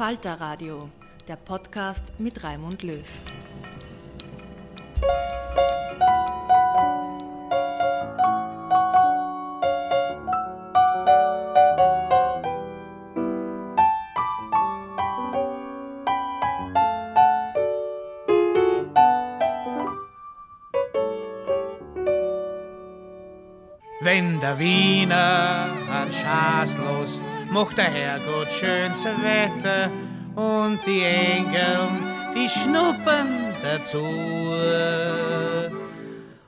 Falter Radio, der Podcast mit Raimund Löw. Wenn der Wiener an Schaß lust, macht der Herrgott schönes Wetter und die Engel, die schnuppern dazu.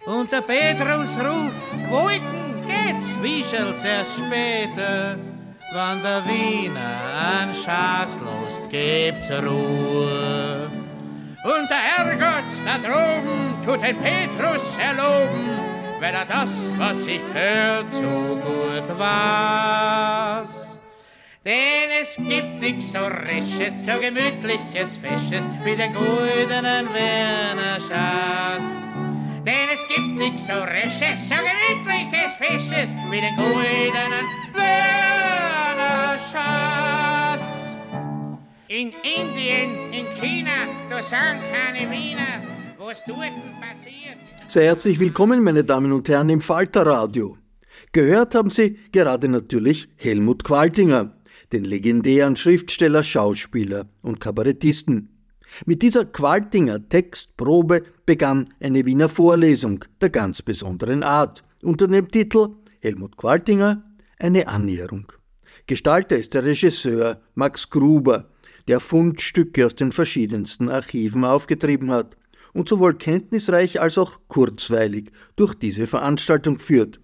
Und der Petrus ruft, Wolken geht's, wie schall's erst später, wann der Wiener an Schaß lust, gibt's Ruhe. Und der Herrgott da droben tut den Petrus erloben, weil er das, was ich hört, so gut weiß. Denn es gibt nix so Risches, so gemütliches, Fesches wie den goldenen Werner Schaas. Denn es gibt nix so Risches, so gemütliches, Fesches wie den goldenen Werner Schaas. In Indien, in China, da sind keine Wiener, was dort passiert. Sehr herzlich willkommen, meine Damen und Herren, im Falterradio. Gehört haben Sie gerade natürlich Helmut Qualtinger den legendären Schriftsteller, Schauspieler und Kabarettisten. Mit dieser Qualtinger Textprobe begann eine Wiener Vorlesung der ganz besonderen Art unter dem Titel Helmut Qualtinger eine Annäherung. Gestalter ist der Regisseur Max Gruber, der Fundstücke aus den verschiedensten Archiven aufgetrieben hat und sowohl kenntnisreich als auch kurzweilig durch diese Veranstaltung führt.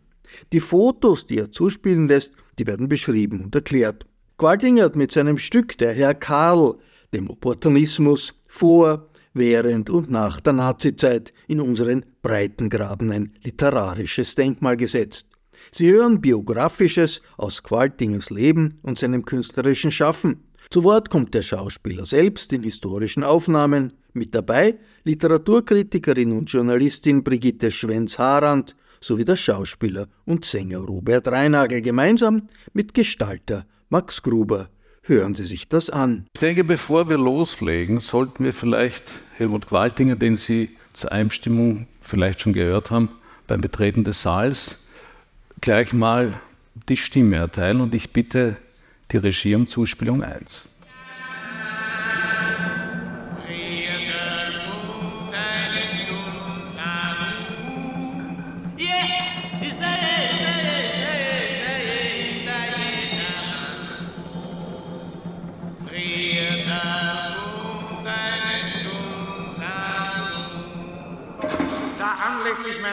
Die Fotos, die er zuspielen lässt, die werden beschrieben und erklärt. Qualtinger hat mit seinem Stück Der Herr Karl dem Opportunismus vor, während und nach der Nazizeit in unseren Breitengraben ein literarisches Denkmal gesetzt. Sie hören Biografisches aus Qualtingers Leben und seinem künstlerischen Schaffen. Zu Wort kommt der Schauspieler selbst in historischen Aufnahmen, mit dabei Literaturkritikerin und Journalistin Brigitte Schwenz-Harand sowie der Schauspieler und Sänger Robert Reinagel gemeinsam mit Gestalter Max Gruber, hören Sie sich das an. Ich denke, bevor wir loslegen, sollten wir vielleicht Helmut Qualtinger, den Sie zur Einstimmung vielleicht schon gehört haben, beim Betreten des Saals, gleich mal die Stimme erteilen und ich bitte die Regie um Zuspielung 1.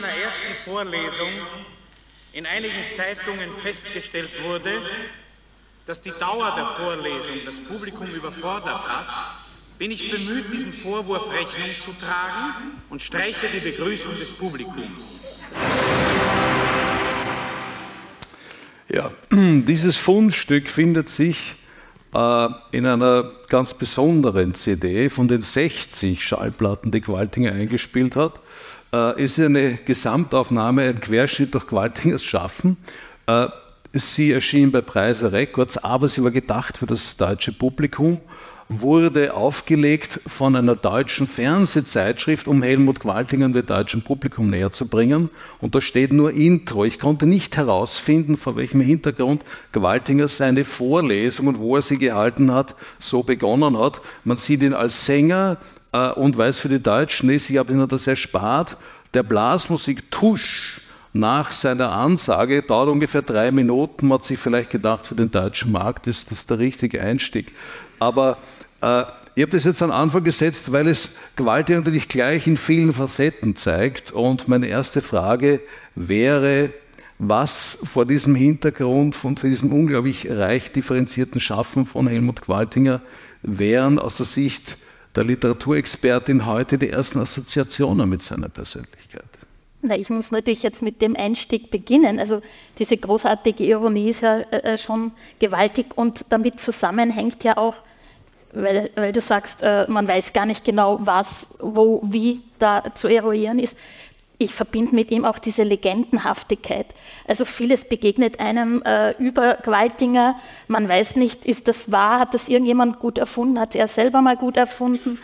meiner ersten Vorlesung in einigen Zeitungen festgestellt wurde, dass die Dauer der Vorlesung das Publikum überfordert hat, bin ich bemüht, diesen Vorwurf Rechnung zu tragen und streiche die Begrüßung des Publikums. Ja, dieses Fundstück findet sich äh, in einer ganz besonderen CD von den 60 Schallplatten, die Qualtinger eingespielt hat. Äh, ist eine Gesamtaufnahme, ein Querschnitt durch Qualtingers Schaffen. Sie erschien bei Preise Records, aber sie war gedacht für das deutsche Publikum wurde aufgelegt von einer deutschen Fernsehzeitschrift, um Helmut Qualtinger dem deutschen Publikum näher zu bringen. Und da steht nur Intro. Ich konnte nicht herausfinden, vor welchem Hintergrund Qualtinger seine Vorlesung und wo er sie gehalten hat, so begonnen hat. Man sieht ihn als Sänger äh, und weiß für die Deutschen ist, ich habe ihnen das erspart, der Blasmusik Tusch nach seiner Ansage, dauert ungefähr drei Minuten, man hat sich vielleicht gedacht, für den deutschen Markt ist das der richtige Einstieg. Aber äh, ich habe das jetzt an Anfang gesetzt, weil es Gewalt natürlich gleich in vielen Facetten zeigt. Und meine erste Frage wäre, was vor diesem Hintergrund von diesem unglaublich reich differenzierten Schaffen von Helmut Qualtinger wären aus der Sicht der Literaturexpertin heute die ersten Assoziationen mit seiner Persönlichkeit? Na, ich muss natürlich jetzt mit dem Einstieg beginnen. Also diese großartige Ironie ist ja äh, äh, schon gewaltig und damit zusammenhängt ja auch, weil, weil du sagst, äh, man weiß gar nicht genau, was, wo, wie da zu eruieren ist. Ich verbinde mit ihm auch diese Legendenhaftigkeit. Also vieles begegnet einem äh, über Gewaltinger. Man weiß nicht, ist das wahr? Hat das irgendjemand gut erfunden? Hat er selber mal gut erfunden?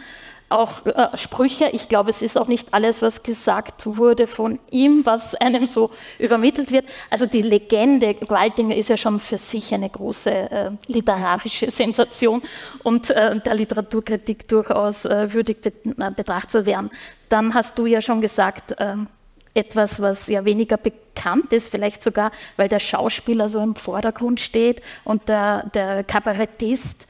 Auch äh, Sprüche. Ich glaube, es ist auch nicht alles, was gesagt wurde von ihm, was einem so übermittelt wird. Also die Legende Gwaltinger ist ja schon für sich eine große äh, literarische Sensation und äh, der Literaturkritik durchaus äh, würdig äh, betrachtet zu werden. Dann hast du ja schon gesagt, ähm, etwas, was ja weniger bekannt ist, vielleicht sogar, weil der Schauspieler so im Vordergrund steht und der, der Kabarettist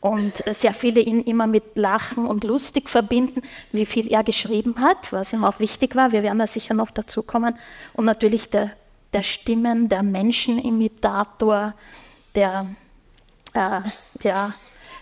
und sehr viele ihn immer mit Lachen und lustig verbinden, wie viel er geschrieben hat, was ihm auch wichtig war. Wir werden da sicher noch dazu kommen. Und natürlich der, der Stimmen, der Menschenimitator, der, äh, ja,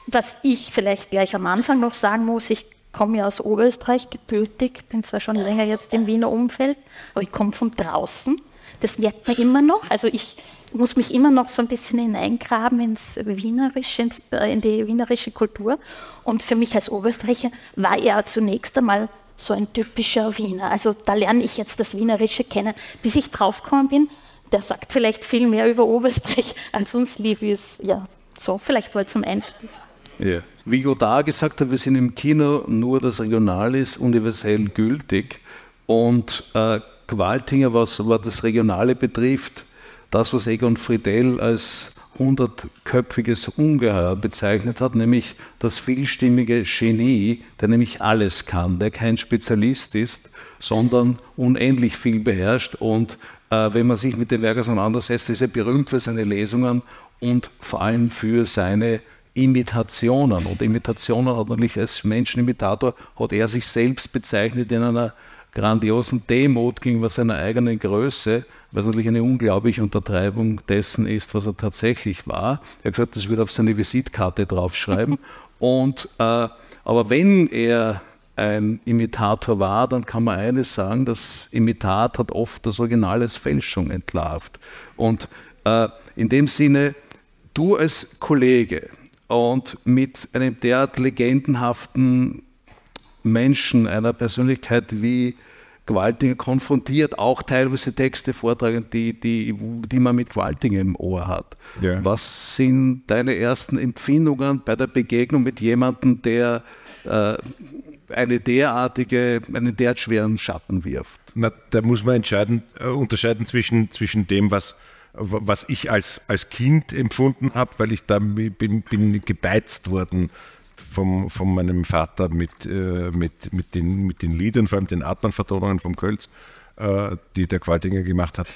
was ich vielleicht gleich am Anfang noch sagen muss, ich komme ja aus Oberösterreich gebürtig, bin zwar schon länger jetzt im Wiener Umfeld, aber ich komme von draußen. Das merkt man immer noch. Also ich muss mich immer noch so ein bisschen hineingraben ins Wienerische, ins, äh, in die wienerische Kultur. Und für mich als Oberösterreicher war er zunächst einmal so ein typischer Wiener. Also da lerne ich jetzt das Wienerische kennen, bis ich draufgekommen bin. Der sagt vielleicht viel mehr über Oberösterreich, als uns lieb ist. Ja, so, vielleicht wohl zum Einstieg. Ja. Wie Godard gesagt hat, wir sind im Kino, nur das Regional ist universell gültig. Und äh, Qualtinger, was, was das Regionale betrifft, das, was Egon Friedel als hundertköpfiges Ungeheuer bezeichnet hat, nämlich das vielstimmige Genie, der nämlich alles kann, der kein Spezialist ist, sondern unendlich viel beherrscht. Und äh, wenn man sich mit dem Werk auseinandersetzt, ist er berühmt für seine Lesungen und vor allem für seine Imitationen. Und Imitationen hat natürlich als Menschenimitator, hat er sich selbst bezeichnet in einer grandiosen Demut gegenüber seiner eigenen Größe, was natürlich eine unglaubliche Untertreibung dessen ist, was er tatsächlich war. Er hat gesagt, das würde auf seine Visitkarte draufschreiben. Und, äh, aber wenn er ein Imitator war, dann kann man eines sagen, das Imitat hat oft das Original als Fälschung entlarvt. Und äh, in dem Sinne, du als Kollege und mit einem derart legendenhaften Menschen, einer Persönlichkeit wie Gewaltinger konfrontiert, auch teilweise Texte vortragen, die, die, die man mit Gewaltinger im Ohr hat. Ja. Was sind deine ersten Empfindungen bei der Begegnung mit jemandem, der äh, eine derartige, einen derart schweren Schatten wirft? Na, da muss man entscheiden, äh, unterscheiden zwischen, zwischen dem, was, was ich als, als Kind empfunden habe, weil ich da bin, bin gebeizt worden vom, von meinem Vater mit, äh, mit, mit, den, mit den Liedern, vor allem den Atman-Vertonungen vom Kölz, äh, die der Qualtinger gemacht hat.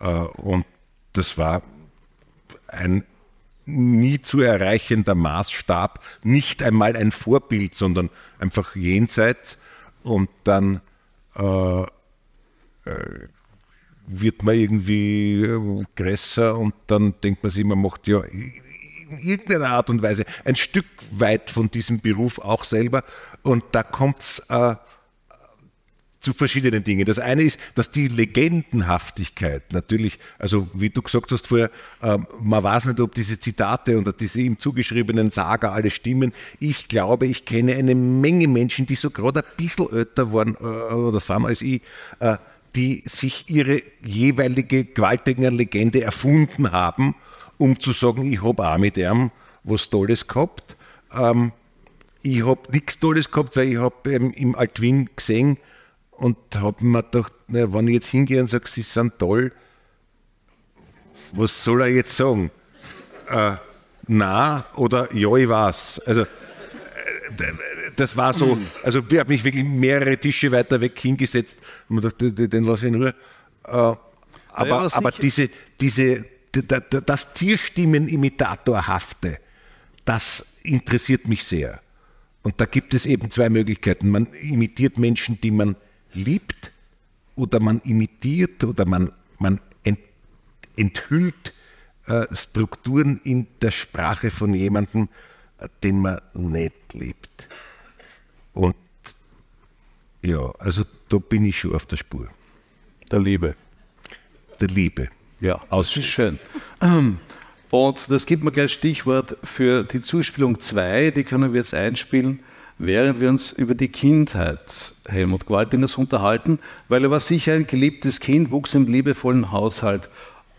Äh, und das war ein nie zu erreichender Maßstab, nicht einmal ein Vorbild, sondern einfach jenseits. Und dann äh, äh, wird man irgendwie äh, größer und dann denkt man sich, man macht ja in irgendeiner Art und Weise ein Stück weit von diesem Beruf auch selber. Und da kommt es äh, zu verschiedenen Dingen. Das eine ist, dass die Legendenhaftigkeit natürlich, also wie du gesagt hast vorher, äh, man weiß nicht, ob diese Zitate oder diese ihm zugeschriebenen Saga alle stimmen. Ich glaube, ich kenne eine Menge Menschen, die so gerade ein bisschen älter waren äh, oder sind als ich, äh, die sich ihre jeweilige Gewaltiger Legende erfunden haben, um zu sagen, ich habe auch mit ihm was Tolles gehabt. Ähm, ich habe nichts Tolles gehabt, weil ich habe im Altwin gesehen und habe mir gedacht, na, wenn ich jetzt hingehe und sage, sie sind toll, was soll er jetzt sagen? Äh, na oder ja, ich weiß. Also, äh, das war so, also ich habe mich wirklich mehrere Tische weiter weg hingesetzt und mir gedacht, den, lasse ich in Ruhe. Äh, aber, Ja, aber diese, diese, das Tierstimmen-Imitatorhafte, das interessiert mich sehr. Und da gibt es eben zwei Möglichkeiten. Man imitiert Menschen, die man liebt, oder man imitiert oder man, man ent, enthüllt äh, Strukturen in der Sprache von jemandem, äh, den man nicht liebt. Und ja, also da bin ich schon auf der Spur. Der Liebe. Der Liebe. Ja, das ist schön. Ähm, Und das gibt mir gleich Stichwort für die Zuspielung 2, die können wir jetzt einspielen, während wir uns über die Kindheit Helmut Gwaltingers unterhalten, weil er war sicher ein geliebtes Kind, wuchs im liebevollen Haushalt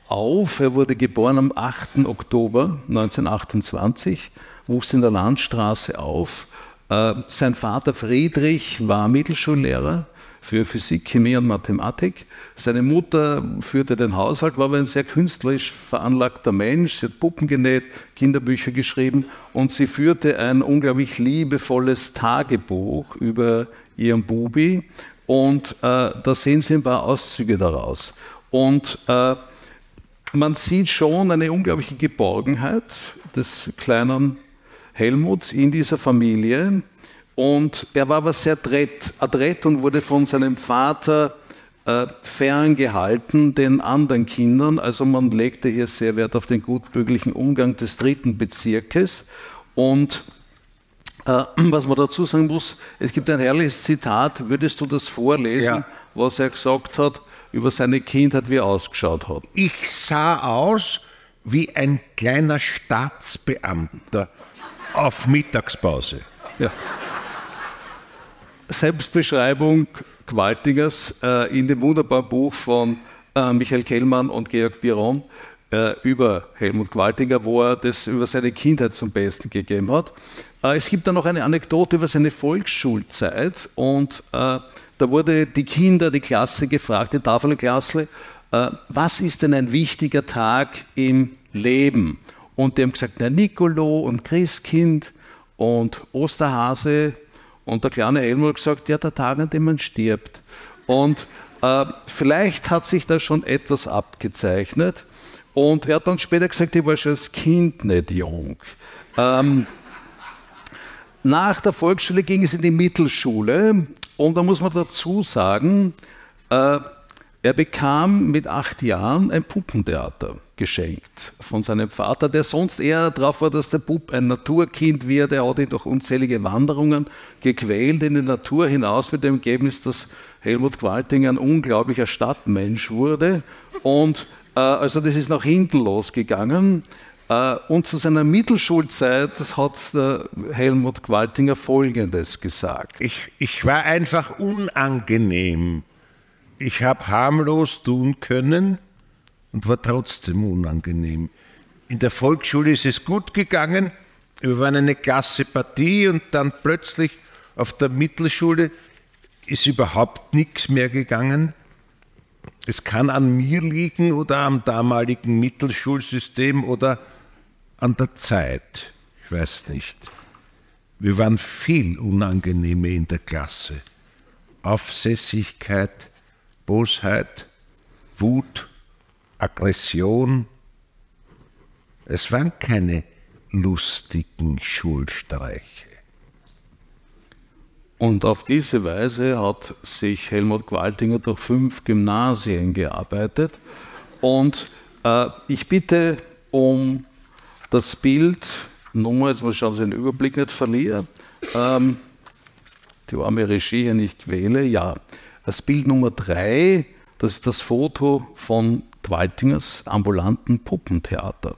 auf. Er wurde geboren am 8. Oktober 1928, wuchs in der Landstraße auf. Äh, Sein Vater Friedrich war Mittelschullehrer für Physik, Chemie und Mathematik. Seine Mutter führte den Haushalt, war aber ein sehr künstlerisch veranlagter Mensch. Sie hat Puppen genäht, Kinderbücher geschrieben und sie führte ein unglaublich liebevolles Tagebuch über ihren Bubi. Und äh, da sehen Sie ein paar Auszüge daraus. Und äh, man sieht schon eine unglaubliche Geborgenheit des kleinen Helmut in dieser Familie. Und er war aber sehr adrett, und wurde von seinem Vater äh, ferngehalten den anderen Kindern. Also man legte hier sehr Wert auf den gutbürgerlichen Umgang des dritten Bezirkes. Und äh, was man dazu sagen muss, es gibt ein herrliches Zitat, würdest du das vorlesen, Ja. was er gesagt hat über seine Kindheit, wie er ausgeschaut hat? Ich sah aus wie ein kleiner Staatsbeamter auf Mittagspause. Ja. Selbstbeschreibung Gewaltigers äh, in dem wunderbaren Buch von äh, Michael Kellmann und Georg Biron äh, über Helmut Gewaltiger, wo er das über seine Kindheit zum Besten gegeben hat. Äh, es gibt dann noch eine Anekdote über seine Volksschulzeit und äh, da wurde die Kinder, die Klasse gefragt, die Tafelklasse, was ist denn ein wichtiger Tag im Leben? Und die haben gesagt, der Nicolo und Christkind und Osterhase und der kleine hat gesagt, ja, der Tag, an dem man stirbt. Und äh, vielleicht hat sich da schon etwas abgezeichnet. Und er hat dann später gesagt, ich war schon als Kind nicht jung. Ähm, nach der Volksschule ging es in die Mittelschule und da muss man dazu sagen, äh, er bekam mit acht Jahren ein Puppentheater geschenkt von seinem Vater, der sonst eher darauf war, dass der Bub ein Naturkind wird. Er hat ihn durch unzählige Wanderungen gequält in die Natur hinaus mit dem Ergebnis, dass Helmut Qualtinger ein unglaublicher Stadtmensch wurde. Und äh, also das ist nach hinten losgegangen. Äh, und zu seiner Mittelschulzeit hat Helmut Qualtinger Folgendes gesagt. Ich, ich war einfach unangenehm. Ich habe harmlos tun können und war trotzdem unangenehm. In der Volksschule ist es gut gegangen. Wir waren eine klasse Partie und dann plötzlich auf der Mittelschule ist überhaupt nichts mehr gegangen. Es kann an mir liegen oder am damaligen Mittelschulsystem oder an der Zeit. Ich weiß nicht. Wir waren viel Unangenehme in der Klasse. Aufsässigkeit, Bosheit, Wut, Aggression. Es waren keine lustigen Schulstreiche. Und auf diese Weise hat sich Helmut Qualtinger durch fünf Gymnasien gearbeitet. Und äh, ich bitte um das Bild Nummer, jetzt muss ich den Überblick nicht verliere. Ähm, die arme Regie hier nicht wähle. Ja, das Bild Nummer drei, das ist das Foto von Qualtingers ambulanten Puppentheater.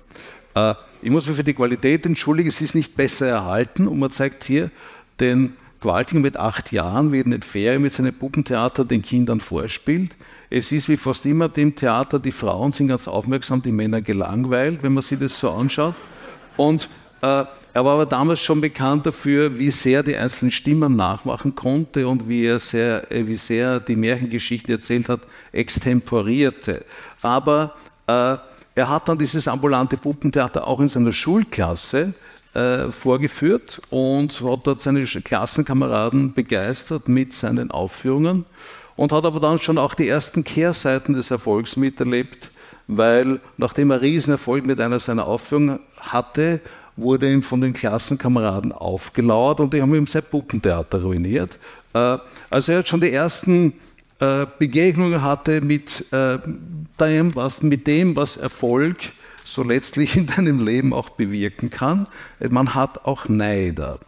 Äh, ich muss mich für die Qualität entschuldigen, es ist nicht besser erhalten und man zeigt hier den Qualtinger mit acht Jahren, wie in den Ferien mit seinem Puppentheater den Kindern vorspielt. Es ist wie fast immer dem Theater, die Frauen sind ganz aufmerksam, die Männer gelangweilt, wenn man sich das so anschaut. Und er war aber damals schon bekannt dafür, wie sehr die einzelnen Stimmen nachmachen konnte und wie, er sehr, äh, wie sehr die Märchengeschichten erzählt hat, extemporierte. Aber äh, er hat dann dieses ambulante Puppentheater auch in seiner Schulklasse äh, vorgeführt und hat dort seine Klassenkameraden begeistert mit seinen Aufführungen und hat aber dann schon auch die ersten Kehrseiten des Erfolgs miterlebt, weil nachdem er Riesenerfolg mit einer seiner Aufführungen hatte, wurde ihm von den Klassenkameraden aufgelauert und die haben ihm sein Puppentheater ruiniert. Äh, also er hat schon die ersten äh, Begegnungen hatte mit, äh, dem, was, mit dem, was Erfolg so letztlich in deinem Leben auch bewirken kann. Man hat auch Neider.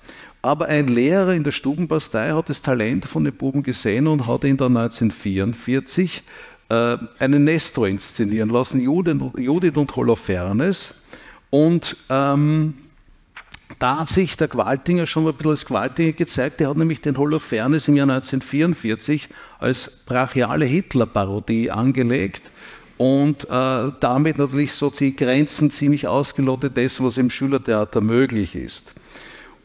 Aber ein Lehrer in der Stubenbastei hat das Talent von den Buben gesehen und hat ihn dann 1944 äh, einen Nestor inszenieren lassen, Judith und Holofernes. Und ähm, da hat sich der Qualtinger schon ein bisschen als Qualtinger gezeigt. Er hat nämlich den Holofernes im Jahr 1944 als brachiale Hitler-Parodie angelegt und äh, damit natürlich so die Grenzen ziemlich ausgelottet dessen, was im Schülertheater möglich ist.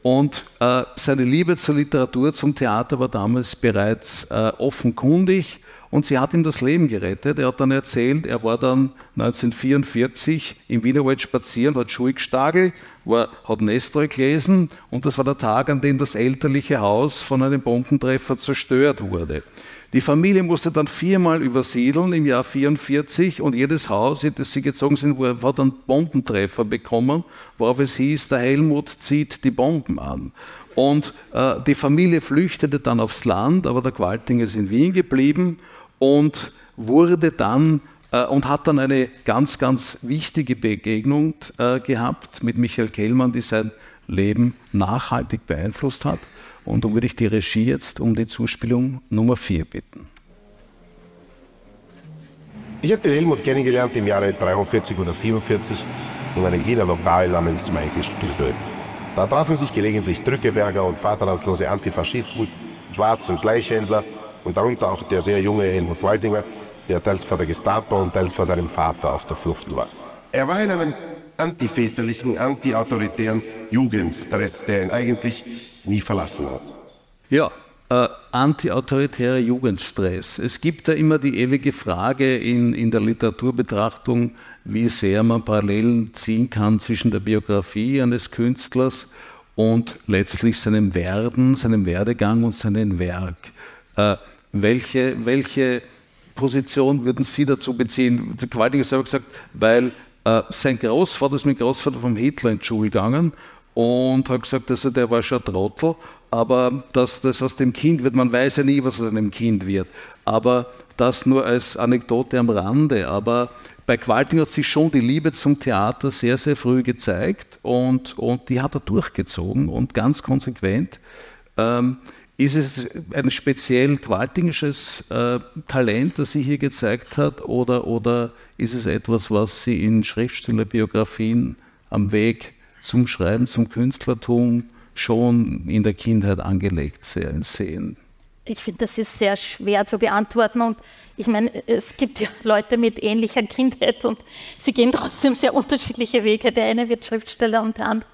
Und äh, seine Liebe zur Literatur, zum Theater war damals bereits äh, offenkundig und sie hat ihm das Leben gerettet. Er hat dann erzählt, er war dann 1944 im Wienerwald spazieren, hat Schuhe gestagelt, war, hat Nestroy gelesen und das war der Tag, an dem das elterliche Haus von einem Bombentreffer zerstört wurde. Die Familie musste dann viermal übersiedeln im Jahr 44 und jedes Haus, in das sie gezogen sind, hat einen Bombentreffer bekommen, worauf es hieß, der Helmut zieht die Bomben an. Und äh, die Familie flüchtete dann aufs Land, aber der Qualtinger ist in Wien geblieben und wurde dann äh, und hat dann eine ganz, ganz wichtige Begegnung äh, gehabt mit Michael Kellmann, die sein Leben nachhaltig beeinflusst hat. Und darum würde ich die Regie jetzt um die Zuspielung Nummer 4 bitten. Ich habe den Helmut kennengelernt im Jahre 43 oder 44 in einem Wiener Lokal namens Maikisch Stübel. Da trafen sich gelegentlich Drückeberger und vaterlandslose Antifaschisten, Schwarz- und Schleichhändler und darunter auch der sehr junge Helmut Waldinger, der teils vor der Gestapo und teils vor seinem Vater auf der Flucht war. Er war in einem antiväterlichen, antiautoritären Jugendstress, der ihn eigentlich nie verlassen hat. Ja, äh, antiautoritärer Jugendstress. Es gibt da immer die ewige Frage in, in der Literaturbetrachtung, wie sehr man Parallelen ziehen kann zwischen der Biografie eines Künstlers und letztlich seinem Werden, seinem Werdegang und seinem Werk. Äh, welche, welche Position würden Sie dazu beziehen? Der Qualtinger selber gesagt, weil äh, sein Großvater ist mit Großvater vom Hitler in die Schule gegangen und hat gesagt, also der war schon ein Trottel, aber dass das aus dem Kind wird, man weiß ja nie, was aus einem Kind wird. Aber das nur als Anekdote am Rande. Aber bei Qualting hat sich schon die Liebe zum Theater sehr, sehr früh gezeigt und, und die hat er durchgezogen und ganz konsequent. Ähm, ist es ein speziell qualtingisches äh, Talent, das sie hier gezeigt hat, oder, oder ist es etwas, was sie in Schriftstellerbiografien am Weg zum Schreiben, zum Künstlertum schon in der Kindheit angelegt sehen? Ich finde, das ist sehr schwer zu beantworten und ich meine, es gibt ja Leute mit ähnlicher Kindheit und sie gehen trotzdem sehr unterschiedliche Wege. Der eine wird Schriftsteller und der andere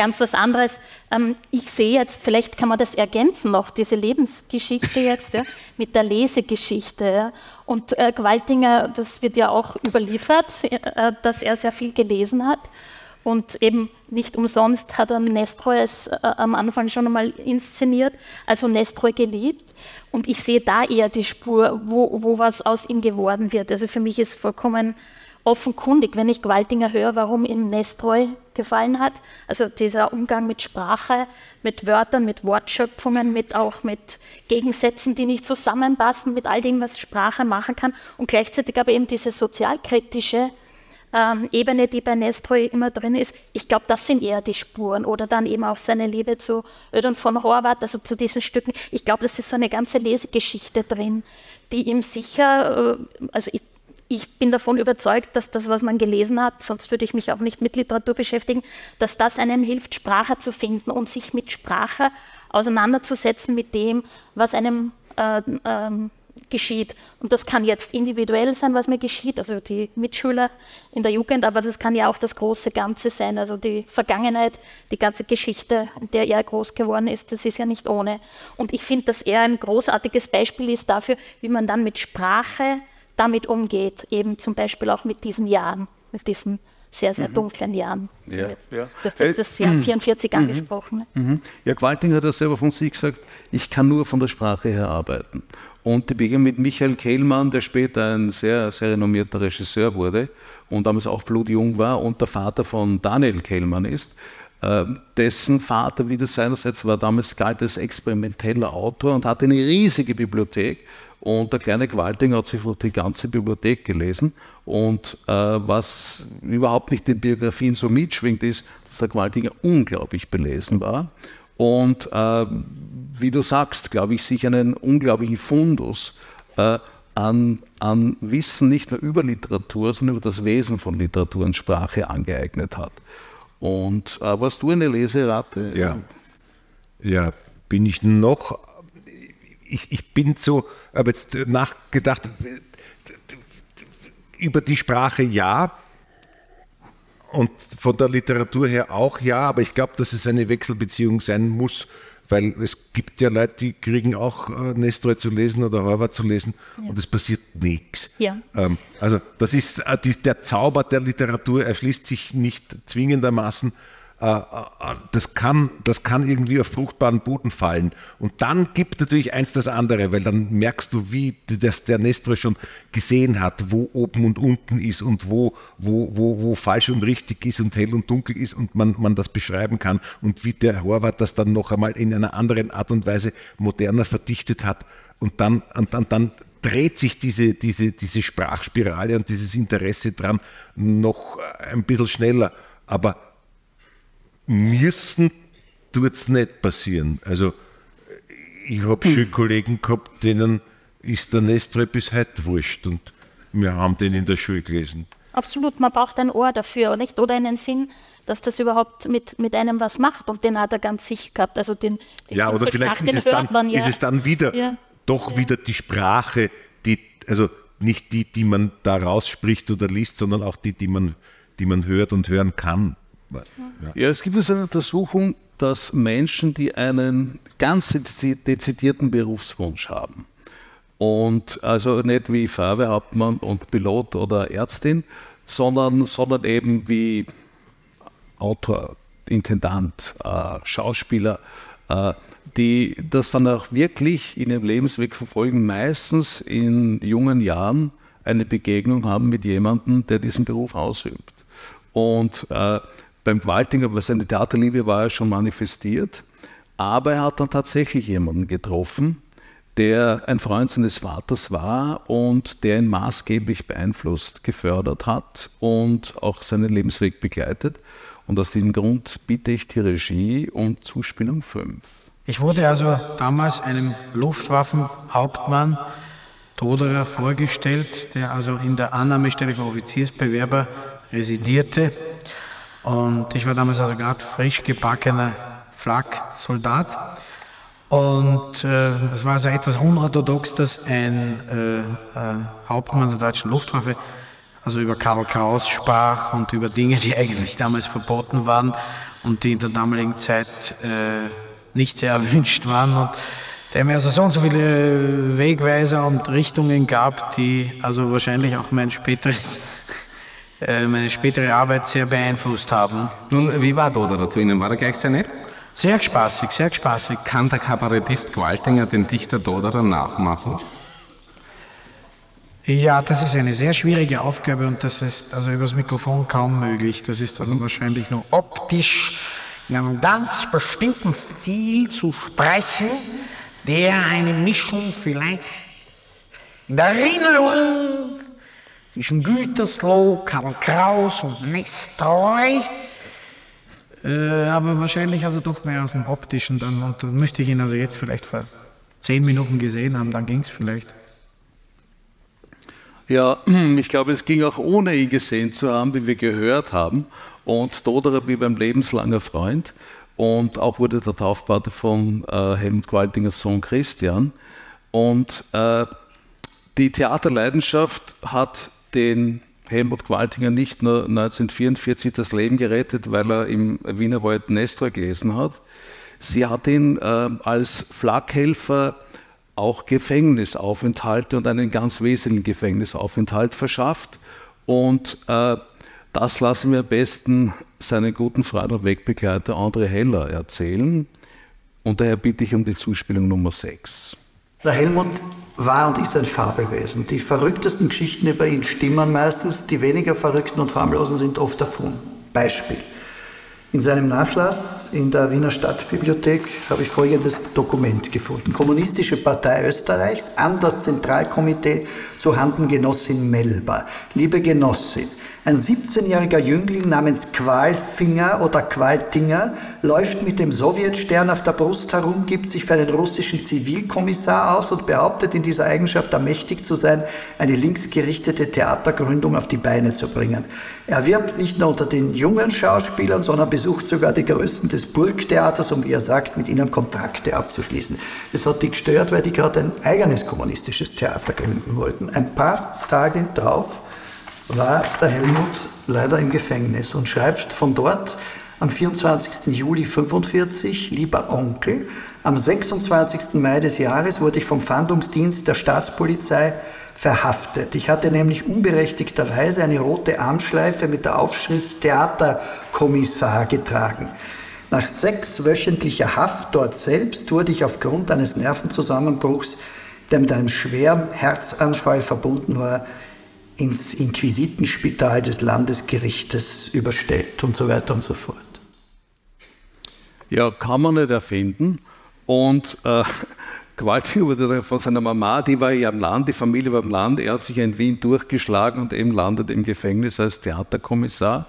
ganz was anderes. Ähm, ich sehe jetzt, vielleicht kann man das ergänzen noch, diese Lebensgeschichte jetzt ja, mit der Lesegeschichte. Ja. Und äh, Gwaltinger, das wird ja auch überliefert, äh, dass er sehr viel gelesen hat. Und eben nicht umsonst hat er Nestroy es äh, am Anfang schon einmal inszeniert, also Nestroy geliebt. Und ich sehe da eher die Spur, wo, wo was aus ihm geworden wird. Also für mich ist vollkommen offenkundig, wenn ich Gewaltinger höre, warum ihm Nestroy gefallen hat. Also dieser Umgang mit Sprache, mit Wörtern, mit Wortschöpfungen, mit auch mit Gegensätzen, die nicht zusammenpassen, mit all dem, was Sprache machen kann. Und gleichzeitig aber eben diese sozialkritische ähm, Ebene, die bei Nestroy immer drin ist. Ich glaube, das sind eher die Spuren. Oder dann eben auch seine Liebe zu Ödon von Horvath, also zu diesen Stücken. Ich glaube, das ist so eine ganze Lesegeschichte drin, die ihm sicher, äh, also ich, ich bin davon überzeugt, dass das, was man gelesen hat, sonst würde ich mich auch nicht mit Literatur beschäftigen, dass das einem hilft, Sprache zu finden und sich mit Sprache auseinanderzusetzen, mit dem, was einem äh, ähm, geschieht. Und das kann jetzt individuell sein, was mir geschieht, also die Mitschüler in der Jugend, aber das kann ja auch das große Ganze sein, also die Vergangenheit, die ganze Geschichte, in der er groß geworden ist, das ist ja nicht ohne. Und ich finde, dass er ein großartiges Beispiel ist dafür, wie man dann mit Sprache damit umgeht, eben zum Beispiel auch mit diesen Jahren, mit diesen sehr, sehr mhm. dunklen Jahren. Ja, ja. Du hast jetzt das Jahr 44 mhm. angesprochen. Ne? Mhm. Ja, Qualting hat ja selber von sich gesagt, ich kann nur von der Sprache her arbeiten. Und die Begegnung mit Michael Kehlmann, der später ein sehr, sehr renommierter Regisseur wurde und damals auch blutjung war und der Vater von Daniel Kehlmann ist, äh, dessen Vater wieder seinerseits war damals galt als experimenteller Autor und hatte eine riesige Bibliothek und der kleine Gewaltinger hat sich die ganze Bibliothek gelesen. Und äh, was überhaupt nicht in Biografien so mitschwingt, ist, dass der Gewaltinger unglaublich belesen war. Und äh, wie du sagst, glaube ich, sich einen unglaublichen Fundus äh, an, an Wissen nicht nur über Literatur, sondern über das Wesen von Literatur und Sprache angeeignet hat. Und äh, warst du eine Leserate? Ja. Ja, bin ich noch ich, ich bin so, habe jetzt nachgedacht, über die Sprache ja und von der Literatur her auch ja, aber ich glaube, dass es eine Wechselbeziehung sein muss, weil es gibt ja Leute, die kriegen auch äh, Nestroy zu lesen oder Horvath zu lesen ja. und es passiert nichts. Ja. Ähm, also das ist äh, die, der Zauber der Literatur erschließt sich nicht zwingendermaßen das kann, das kann irgendwie auf fruchtbaren Boden fallen. Und dann gibt natürlich eins das andere, weil dann merkst du, wie das der Nestor schon gesehen hat, wo oben und unten ist und wo, wo, wo, wo falsch und richtig ist und hell und dunkel ist und man, man das beschreiben kann und wie der Horvath das dann noch einmal in einer anderen Art und Weise moderner verdichtet hat. Und dann, und dann, dann dreht sich diese, diese, diese Sprachspirale und dieses Interesse dran noch ein bisschen schneller. Aber müssen tut es nicht passieren. Also ich habe hm. schon Kollegen gehabt, denen ist der Nestre bis heute wurscht und wir haben den in der Schule gelesen. Absolut, man braucht ein Ohr dafür nicht? oder einen Sinn, dass das überhaupt mit, mit einem was macht und den hat er ganz sicher gehabt. Also den, den ja, oder vielleicht ist es, dann, ja. ist es dann wieder ja. doch ja. wieder die Sprache, die, also nicht die, die man da rausspricht oder liest, sondern auch die, die man, die man hört und hören kann. Ja. es gibt eine Untersuchung, dass Menschen, die einen ganz dezidierten Berufswunsch haben, und also nicht wie Feuerwehrhauptmann und Pilot oder Ärztin, sondern, sondern eben wie Autor, Intendant, äh, Schauspieler, äh, die das dann auch wirklich in ihrem Lebensweg verfolgen, meistens in jungen Jahren eine Begegnung haben mit jemandem, der diesen Beruf ausübt. Und äh, beim Gewaltinger, weil seine Theaterliebe war ja schon manifestiert, aber er hat dann tatsächlich jemanden getroffen, der ein Freund seines Vaters war und der ihn maßgeblich beeinflusst, gefördert hat und auch seinen Lebensweg begleitet. Und aus diesem Grund bitte ich die Regie um Zuspielung 5. Ich wurde also damals einem Luftwaffenhauptmann Toderer vorgestellt, der also in der Annahmestelle für Offiziersbewerber residierte und ich war damals also gerade frisch gebackener Flak-Soldat. Und äh, es war also etwas unorthodox, dass ein äh, äh, Hauptmann der deutschen Luftwaffe also über Karl Kraus sprach und über Dinge, die eigentlich damals verboten waren und die in der damaligen Zeit äh, nicht sehr erwünscht waren. Und der mir also so und so viele Wegweiser und Richtungen gab, die also wahrscheinlich auch mein späteres meine spätere Arbeit sehr beeinflusst haben. Nun, wie war Doda dazu Ihnen? War er gleich sehr nett? Sehr spaßig, sehr spaßig. Kann der Kabarettist Gwaltinger den Dichter dann nachmachen? Ja, das ist eine sehr schwierige Aufgabe und das ist also übers Mikrofon kaum möglich. Das ist also wahrscheinlich nur optisch in einem ganz bestimmten Stil zu sprechen, der eine Mischung vielleicht in der Erinnerung zwischen Gütersloh, Karl Kraus und Nestroy äh, aber wahrscheinlich also doch mehr aus dem Optischen dann. Und dann müsste ich ihn also jetzt vielleicht vor zehn Minuten gesehen haben, dann ging es vielleicht. Ja, ich glaube, es ging auch ohne ihn gesehen zu haben, wie wir gehört haben. Und Doderer blieb ein lebenslanger Freund. Und auch wurde der Taufpate von äh, Helmut Qualtingers Sohn Christian. Und äh, die Theaterleidenschaft hat den Helmut Qualtinger nicht nur 1944 das Leben gerettet, weil er im Wiener Wald Nestor gelesen hat. Sie hat ihn äh, als Flakhelfer auch Gefängnisaufenthalte und einen ganz wesentlichen Gefängnisaufenthalt verschafft. Und äh, das lassen wir am besten seinen guten Freund und Wegbegleiter André Heller erzählen. Und daher bitte ich um die Zuspielung Nummer 6. Der Helmut war und ist ein Fabelwesen. Die verrücktesten Geschichten über ihn stimmen meistens, die weniger verrückten und harmlosen sind oft davon. Beispiel. In seinem Nachlass in der Wiener Stadtbibliothek habe ich folgendes Dokument gefunden. Kommunistische Partei Österreichs an das Zentralkomitee zu Handen Genossin Melba. Liebe Genossin, ein 17-jähriger Jüngling namens Qualfinger oder Qualtinger läuft mit dem Sowjetstern auf der Brust herum, gibt sich für einen russischen Zivilkommissar aus und behauptet in dieser Eigenschaft ermächtigt zu sein, eine linksgerichtete Theatergründung auf die Beine zu bringen. Er wirbt nicht nur unter den jungen Schauspielern, sondern besucht sogar die Größten des Burgtheaters, um, wie er sagt, mit ihnen Kontrakte abzuschließen. Es hat die gestört, weil die gerade ein eigenes kommunistisches Theater gründen wollten. Ein paar Tage drauf war der Helmut leider im Gefängnis und schreibt von dort am 24. Juli 45, lieber Onkel, am 26. Mai des Jahres wurde ich vom Fahndungsdienst der Staatspolizei verhaftet. Ich hatte nämlich unberechtigterweise eine rote Armschleife mit der Aufschrift Theaterkommissar getragen. Nach sechswöchentlicher Haft dort selbst wurde ich aufgrund eines Nervenzusammenbruchs, der mit einem schweren Herzanfall verbunden war, ins Inquisitenspital des Landesgerichtes überstellt und so weiter und so fort. Ja, kann man nicht erfinden. Und äh, Gewaltig wurde von seiner Mama, die war ja am Land, die Familie war am Land, er hat sich in Wien durchgeschlagen und eben landet im Gefängnis als Theaterkommissar.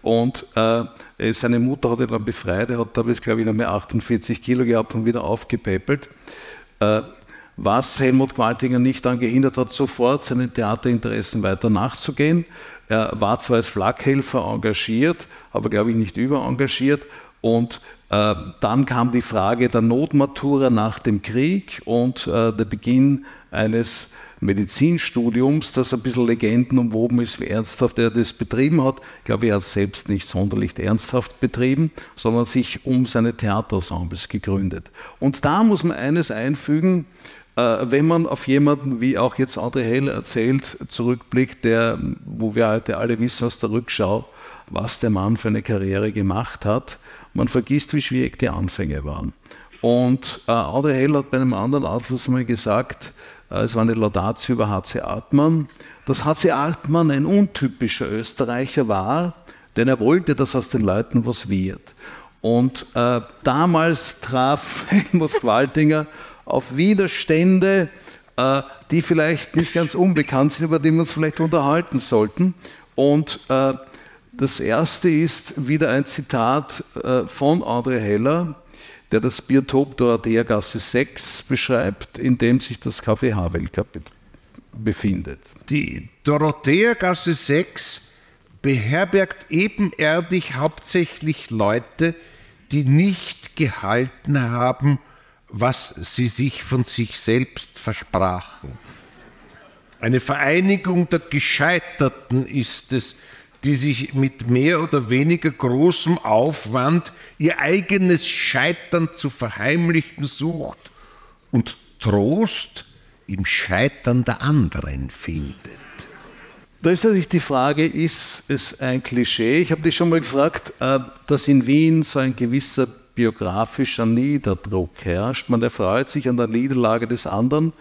Und äh, seine Mutter hat ihn dann befreit, er hat damals, glaube ich, noch mehr 48 Kilo gehabt und wieder aufgepäppelt. Äh, was Helmut Qualtinger nicht daran gehindert hat, sofort seinen Theaterinteressen weiter nachzugehen. Er war zwar als Flakhelfer engagiert, aber glaube ich nicht überengagiert. Und äh, dann kam die Frage der Notmatura nach dem Krieg und äh, der Beginn eines Medizinstudiums, das ein bisschen Legenden umwoben ist, wie ernsthaft er das betrieben hat. Ich glaube, er hat selbst nicht sonderlich ernsthaft betrieben, sondern sich um seine Theaterensembles gegründet. Und da muss man eines einfügen, wenn man auf jemanden, wie auch jetzt André Hell erzählt, zurückblickt, der, wo wir heute alle wissen aus der Rückschau, was der Mann für eine Karriere gemacht hat, man vergisst, wie schwierig die Anfänge waren. Und äh, André Hell hat bei einem anderen Atlas mal gesagt, äh, es war eine Laudatio über H.C. Artmann, dass H.C. Artmann ein untypischer Österreicher war, denn er wollte, dass aus den Leuten was wird. Und äh, damals traf Helmut Qualtinger auf Widerstände, äh, die vielleicht nicht ganz unbekannt sind, über die wir uns vielleicht unterhalten sollten. Und äh, das erste ist wieder ein Zitat äh, von André Heller, der das Biotop Dorothea-Gasse 6 beschreibt, in dem sich das Café Havelka befindet. Die Dorothea-Gasse 6 beherbergt ebenerdig hauptsächlich Leute, die nicht gehalten haben, was sie sich von sich selbst versprachen. Eine Vereinigung der Gescheiterten ist es, die sich mit mehr oder weniger großem Aufwand ihr eigenes Scheitern zu verheimlichen sucht und Trost im Scheitern der anderen findet. Da ist natürlich die Frage, ist es ein Klischee? Ich habe dich schon mal gefragt, äh, dass in Wien so ein gewisser biografischer Niederdruck herrscht. Man erfreut sich an der Niederlage des anderen.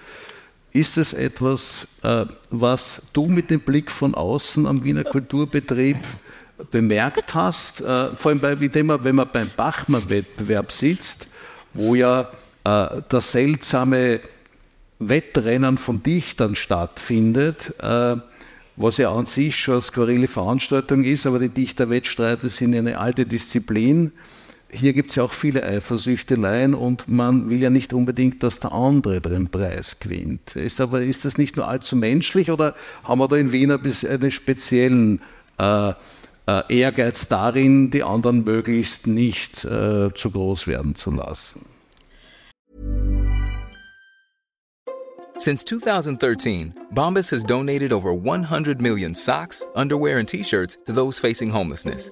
ist es etwas, äh, was du mit dem Blick von außen am Wiener Kulturbetrieb bemerkt hast, äh, vor allem bei, wenn man beim Bachmann-Wettbewerb sitzt, wo ja äh, das seltsame Wettrennen von Dichtern stattfindet, was ja an sich schon eine skurrile Veranstaltung ist, aber die Dichterwettstreite sind eine alte Disziplin. Hier gibt es ja auch viele Eifersüchteleien und man will ja nicht unbedingt, dass der andere den Preis gewinnt. Ist, aber, ist das nicht nur allzu menschlich oder haben wir da in Wien einen speziellen äh, äh, Ehrgeiz darin, die anderen möglichst nicht äh, zu groß werden zu lassen? Since 2013, Bombas has donated over 100 million socks, underwear, and t-shirts to those facing homelessness.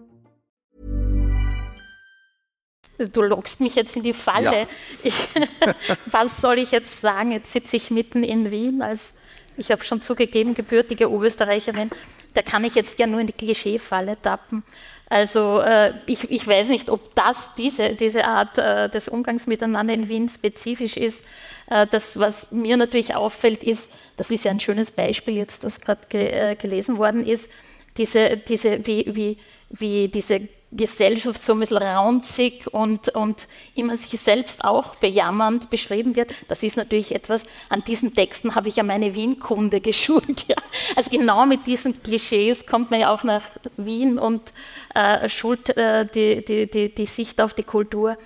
Du lockst mich jetzt in die Falle. Ja. Ich, was soll ich jetzt sagen? Jetzt sitze ich mitten in Wien als, ich habe schon zugegeben, gebürtige Oberösterreicherin. Da kann ich jetzt ja nur in die Klischeefalle tappen. Also äh, ich, ich, weiß nicht, ob das diese, diese Art äh, des Umgangs miteinander in Wien spezifisch ist. Äh, das, was mir natürlich auffällt, ist, das ist ja ein schönes Beispiel jetzt, was gerade ge, äh, gelesen worden ist, diese, diese, wie, wie, wie diese Gesellschaft so ein bisschen raunzig und, und immer sich selbst auch bejammernd beschrieben wird. Das ist natürlich etwas, an diesen Texten habe ich ja meine Wien-Kunde geschult. Ja. Also genau mit diesen Klischees kommt man ja auch nach Wien und äh, schult äh, die, die, die, die, Sicht auf die Kultur.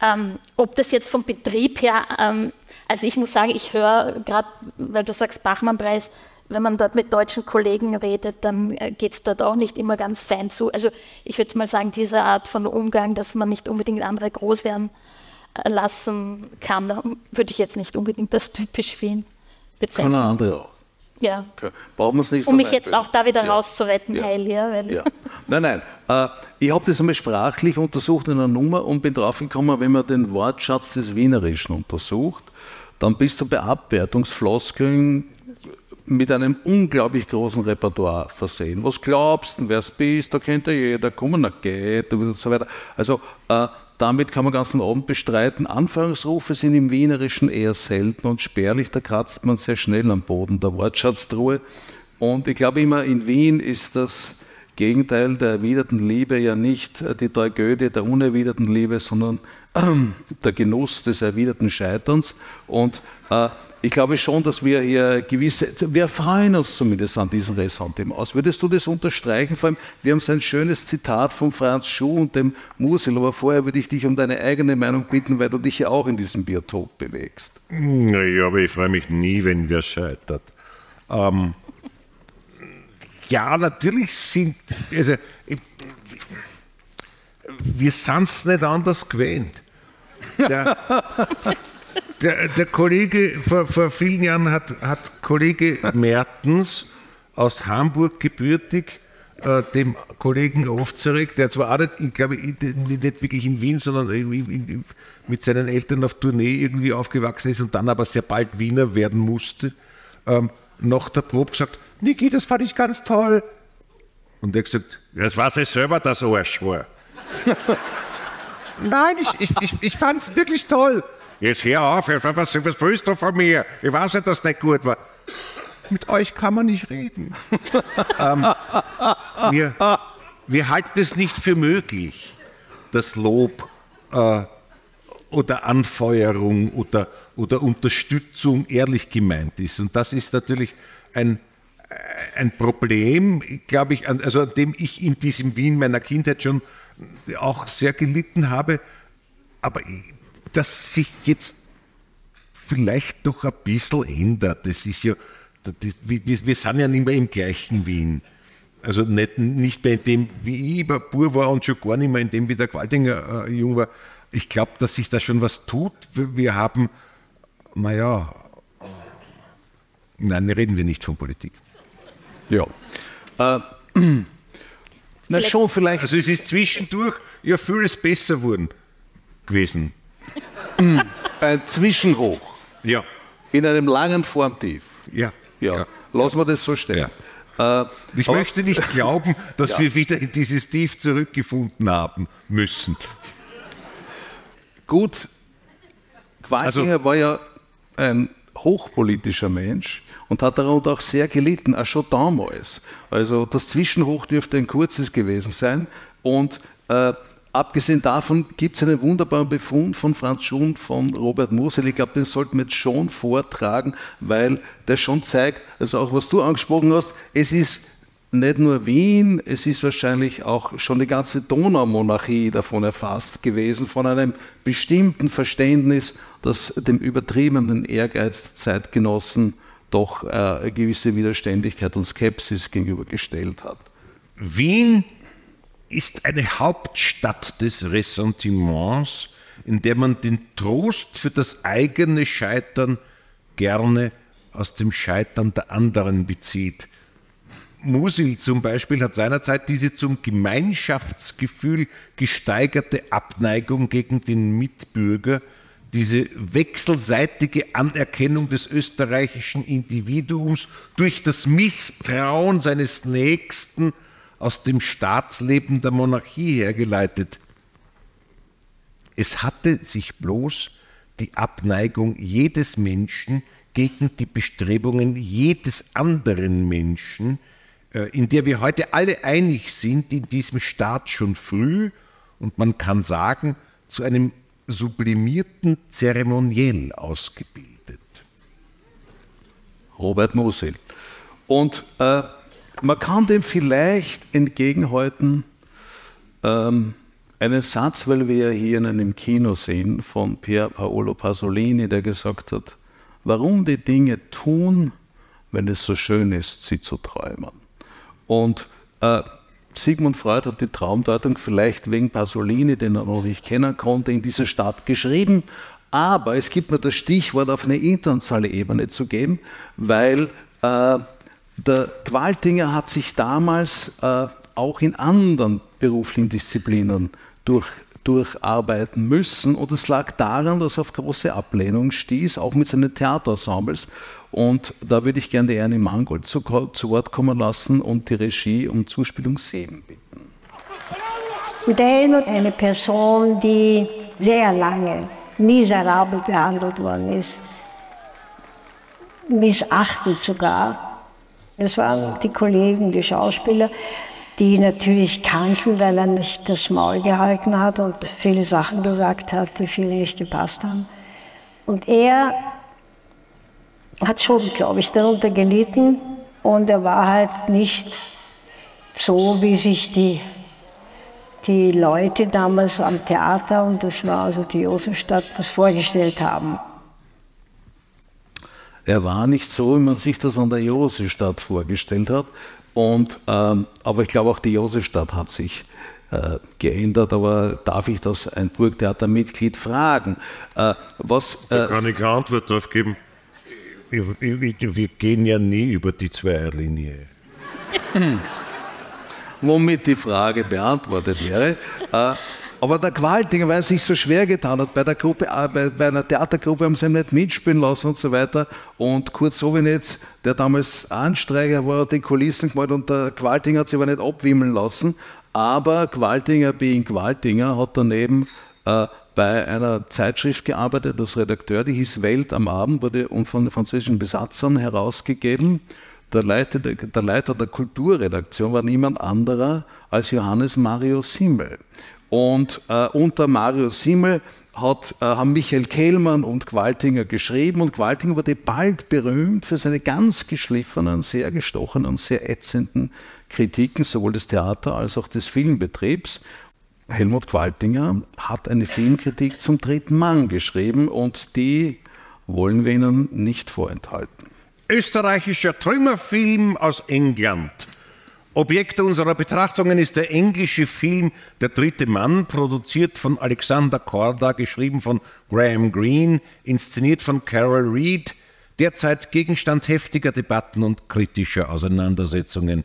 Ähm, ob das jetzt vom Betrieb her, ähm, also ich muss sagen, ich höre gerade, weil du sagst Bachmann-Preis, wenn man dort mit deutschen Kollegen redet, dann äh, geht es dort auch nicht immer ganz fein zu. Also ich würde mal sagen, diese Art von Umgang, dass man nicht unbedingt andere groß werden äh, lassen kann, würde ich jetzt nicht unbedingt das typisch Wien bezeichnen. Kann andere auch. Ja. Okay. Brauchen wir es nicht um mich jetzt auch da wieder ja. rauszuretten, ja. Heil. Ja, ja. Nein, nein. Äh, ich habe das einmal sprachlich untersucht in einer Nummer und bin draufgekommen, wenn man den Wortschatz des Wienerischen untersucht, dann bist du bei Abwertungsfloskeln mit einem unglaublich großen Repertoire versehen. Was glaubst du, wer es bist, da kennt ja jeder, komm, na geht und so weiter. Also äh, damit kann man ganzen Abend bestreiten. Anführungsrufe sind im Wienerischen eher selten und spärlich, da kratzt man sehr schnell am Boden der Wortschatztruhe. Und ich glaube immer, in Wien ist das Gegenteil der erwiderten Liebe ja nicht die Tragödie der unerwiderten Liebe, sondern äh, der Genuss des erwiderten Scheiterns. Und äh, ich glaube schon, dass wir hier gewisse, wir freuen uns zumindest an diesem Ressentiment aus. Würdest du das unterstreichen? Vor allem, wir haben so ein schönes Zitat von Franz Schuh und dem Musil, aber vorher würde ich dich um deine eigene Meinung bitten, weil du dich ja auch in diesem Biotop bewegst. Ja, aber ich freue mich nie, wenn wer scheitert. Ähm, ja, natürlich sind, also, wir sind es nicht anders gewöhnt. Der, der, der, Kollege, vor, vor vielen Jahren hat, hat Kollege Mertens aus Hamburg gebürtig äh, dem Kollegen Ovzarek, der zwar auch nicht, ich glaube, nicht wirklich in Wien, sondern in, mit seinen Eltern auf Tournee irgendwie aufgewachsen ist und dann aber sehr bald Wiener werden musste, ähm, nach der Probe gesagt, Niki, das fand ich ganz toll. Und er hat gesagt, das war sie selber, das Arsch war. Nein, ich, ich, ich, ich fand es wirklich toll. Jetzt hör auf, was, was willst du von mir? Ich weiß nicht, dass das nicht gut war. Mit euch kann man nicht reden. ähm, wir, wir halten es nicht für möglich, dass Lob äh, oder Anfeuerung oder, oder Unterstützung ehrlich gemeint ist. Und das ist natürlich ein ein Problem, glaube ich, also an dem ich in diesem Wien meiner Kindheit schon auch sehr gelitten habe, aber dass sich jetzt vielleicht doch ein bisschen ändert. Das ist ja, wir sind ja nicht mehr im gleichen Wien. Also nicht, nicht mehr in dem, wie ich Bur war und schon gar nicht mehr in dem, wie der Qualdinger äh, jung war. Ich glaube, dass sich da schon was tut. Wir haben, naja, nein, reden wir nicht von Politik. Ja. Äh, Na schon vielleicht. Also es ist zwischendurch ja vieles besser geworden gewesen. Ein Zwischenhoch. Ja. In einem langen Formtief. Ja. Ja. Lassen wir das so stehen. Äh, Ich aber- möchte nicht glauben, dass Ja. wir wieder in dieses Tief zurückgefunden haben müssen. Gut, Qualtinger Also- war ja ein hochpolitischer Mensch und hat darunter auch sehr gelitten, auch schon damals. Also das Zwischenhoch dürfte ein kurzes gewesen sein. Und äh, abgesehen davon gibt es einen wunderbaren Befund von Franz Schun, von Robert Mosel. Ich glaube, den sollten wir jetzt schon vortragen, weil der schon zeigt, also auch was du angesprochen hast, es ist nicht nur Wien, es ist wahrscheinlich auch schon die ganze Donaumonarchie davon erfasst gewesen, von einem bestimmten Verständnis, das dem übertriebenen Ehrgeiz der Zeitgenossen doch äh, eine gewisse Widerständigkeit und Skepsis gegenübergestellt hat. Wien ist eine Hauptstadt des Ressentiments, in der man den Trost für das eigene Scheitern gerne aus dem Scheitern der anderen bezieht. Musil zum Beispiel hat seinerzeit diese zum Gemeinschaftsgefühl gesteigerte Abneigung gegen den Mitbürger, diese wechselseitige Anerkennung des österreichischen Individuums durch das Misstrauen seines Nächsten aus dem Staatsleben der Monarchie hergeleitet. Es hatte sich bloß die Abneigung jedes Menschen gegen die Bestrebungen jedes anderen Menschen, äh, in der wir heute alle einig sind, in diesem Staat schon früh und man kann sagen, zu einem sublimierten Zeremoniell ausgebildet. Robert Musil. Und äh, man kann dem vielleicht entgegenhalten, ähm, einen Satz, weil wir ja hier in einem Kino sehen, von Pier Paolo Pasolini, der gesagt hat, warum die Dinge tun, wenn es so schön ist, sie zu träumen. Und äh, Sigmund Freud hat die Traumdeutung vielleicht wegen Pasolini, den er noch nicht kennen konnte, in dieser Stadt geschrieben. Aber es gibt mir das Stichwort auf eine internationale Ebene zu geben, weil äh, der Qualtinger hat sich damals äh, auch in anderen beruflichen Disziplinen durch, durcharbeiten müssen. Und es lag daran, dass er auf große Ablehnung stieß, auch mit seinen Theaterensembles. Und da würde ich gerne Ernie Mangold zu, zu Wort kommen lassen und die Regie um Zuspielung 7 bitten. Deno eine Person, die sehr lange miserabel behandelt worden ist, missachtet sogar. Es waren die Kollegen, die Schauspieler, die natürlich kannten, weil er nicht das Maul gehalten hat und viele Sachen gesagt hat, die vielen nicht gepasst haben. Und er hat schon, glaube ich, darunter gelitten und er war halt nicht so, wie sich die, die Leute damals am Theater, und das war also die Josefstadt, das vorgestellt haben. Er war nicht so, wie man sich das an der Josefstadt vorgestellt hat. Und, ähm, aber ich glaube, auch die Josefstadt hat sich äh, geändert. Aber darf ich das ein Burgtheatermitglied fragen? Äh, was, Da äh, kann ich keine Antwort darauf geben. Wir, gehen ja nie über die Zweierlinie. womit die Frage beantwortet wäre. Äh, aber der Qualtinger, weil er sich so schwer getan hat, bei, der Gruppe, äh, bei, bei einer Theatergruppe haben sie ihn nicht mitspielen lassen und so weiter. Und Kurt Sovinetz, der damals Anstreicher war, hat die Kulissen gemacht und der Qualtinger hat sich aber nicht abwimmeln lassen. Aber Qualtinger, being Qualtinger, hat daneben äh, bei einer Zeitschrift gearbeitet als Redakteur, die hieß Welt am Abend, wurde von französischen Besatzern herausgegeben. Der Leiter der, der Leiter der Kulturredaktion war niemand anderer als Johannes Mario Simmel. Und äh, unter Mario Simmel hat, äh, haben Michael Kehlmann und Qualtinger geschrieben und Qualtinger wurde bald berühmt für seine ganz geschliffenen, sehr gestochenen, sehr ätzenden Kritiken sowohl des Theater- als auch des Filmbetriebs. Helmut Qualtinger hat eine Filmkritik zum dritten Mann geschrieben und die wollen wir Ihnen nicht vorenthalten. Österreichischer Trümmerfilm aus England. Objekt unserer Betrachtungen ist der englische Film Der dritte Mann, produziert von Alexander Korda, geschrieben von Graham Greene, inszeniert von Carol Reed, derzeit Gegenstand heftiger Debatten und kritischer Auseinandersetzungen.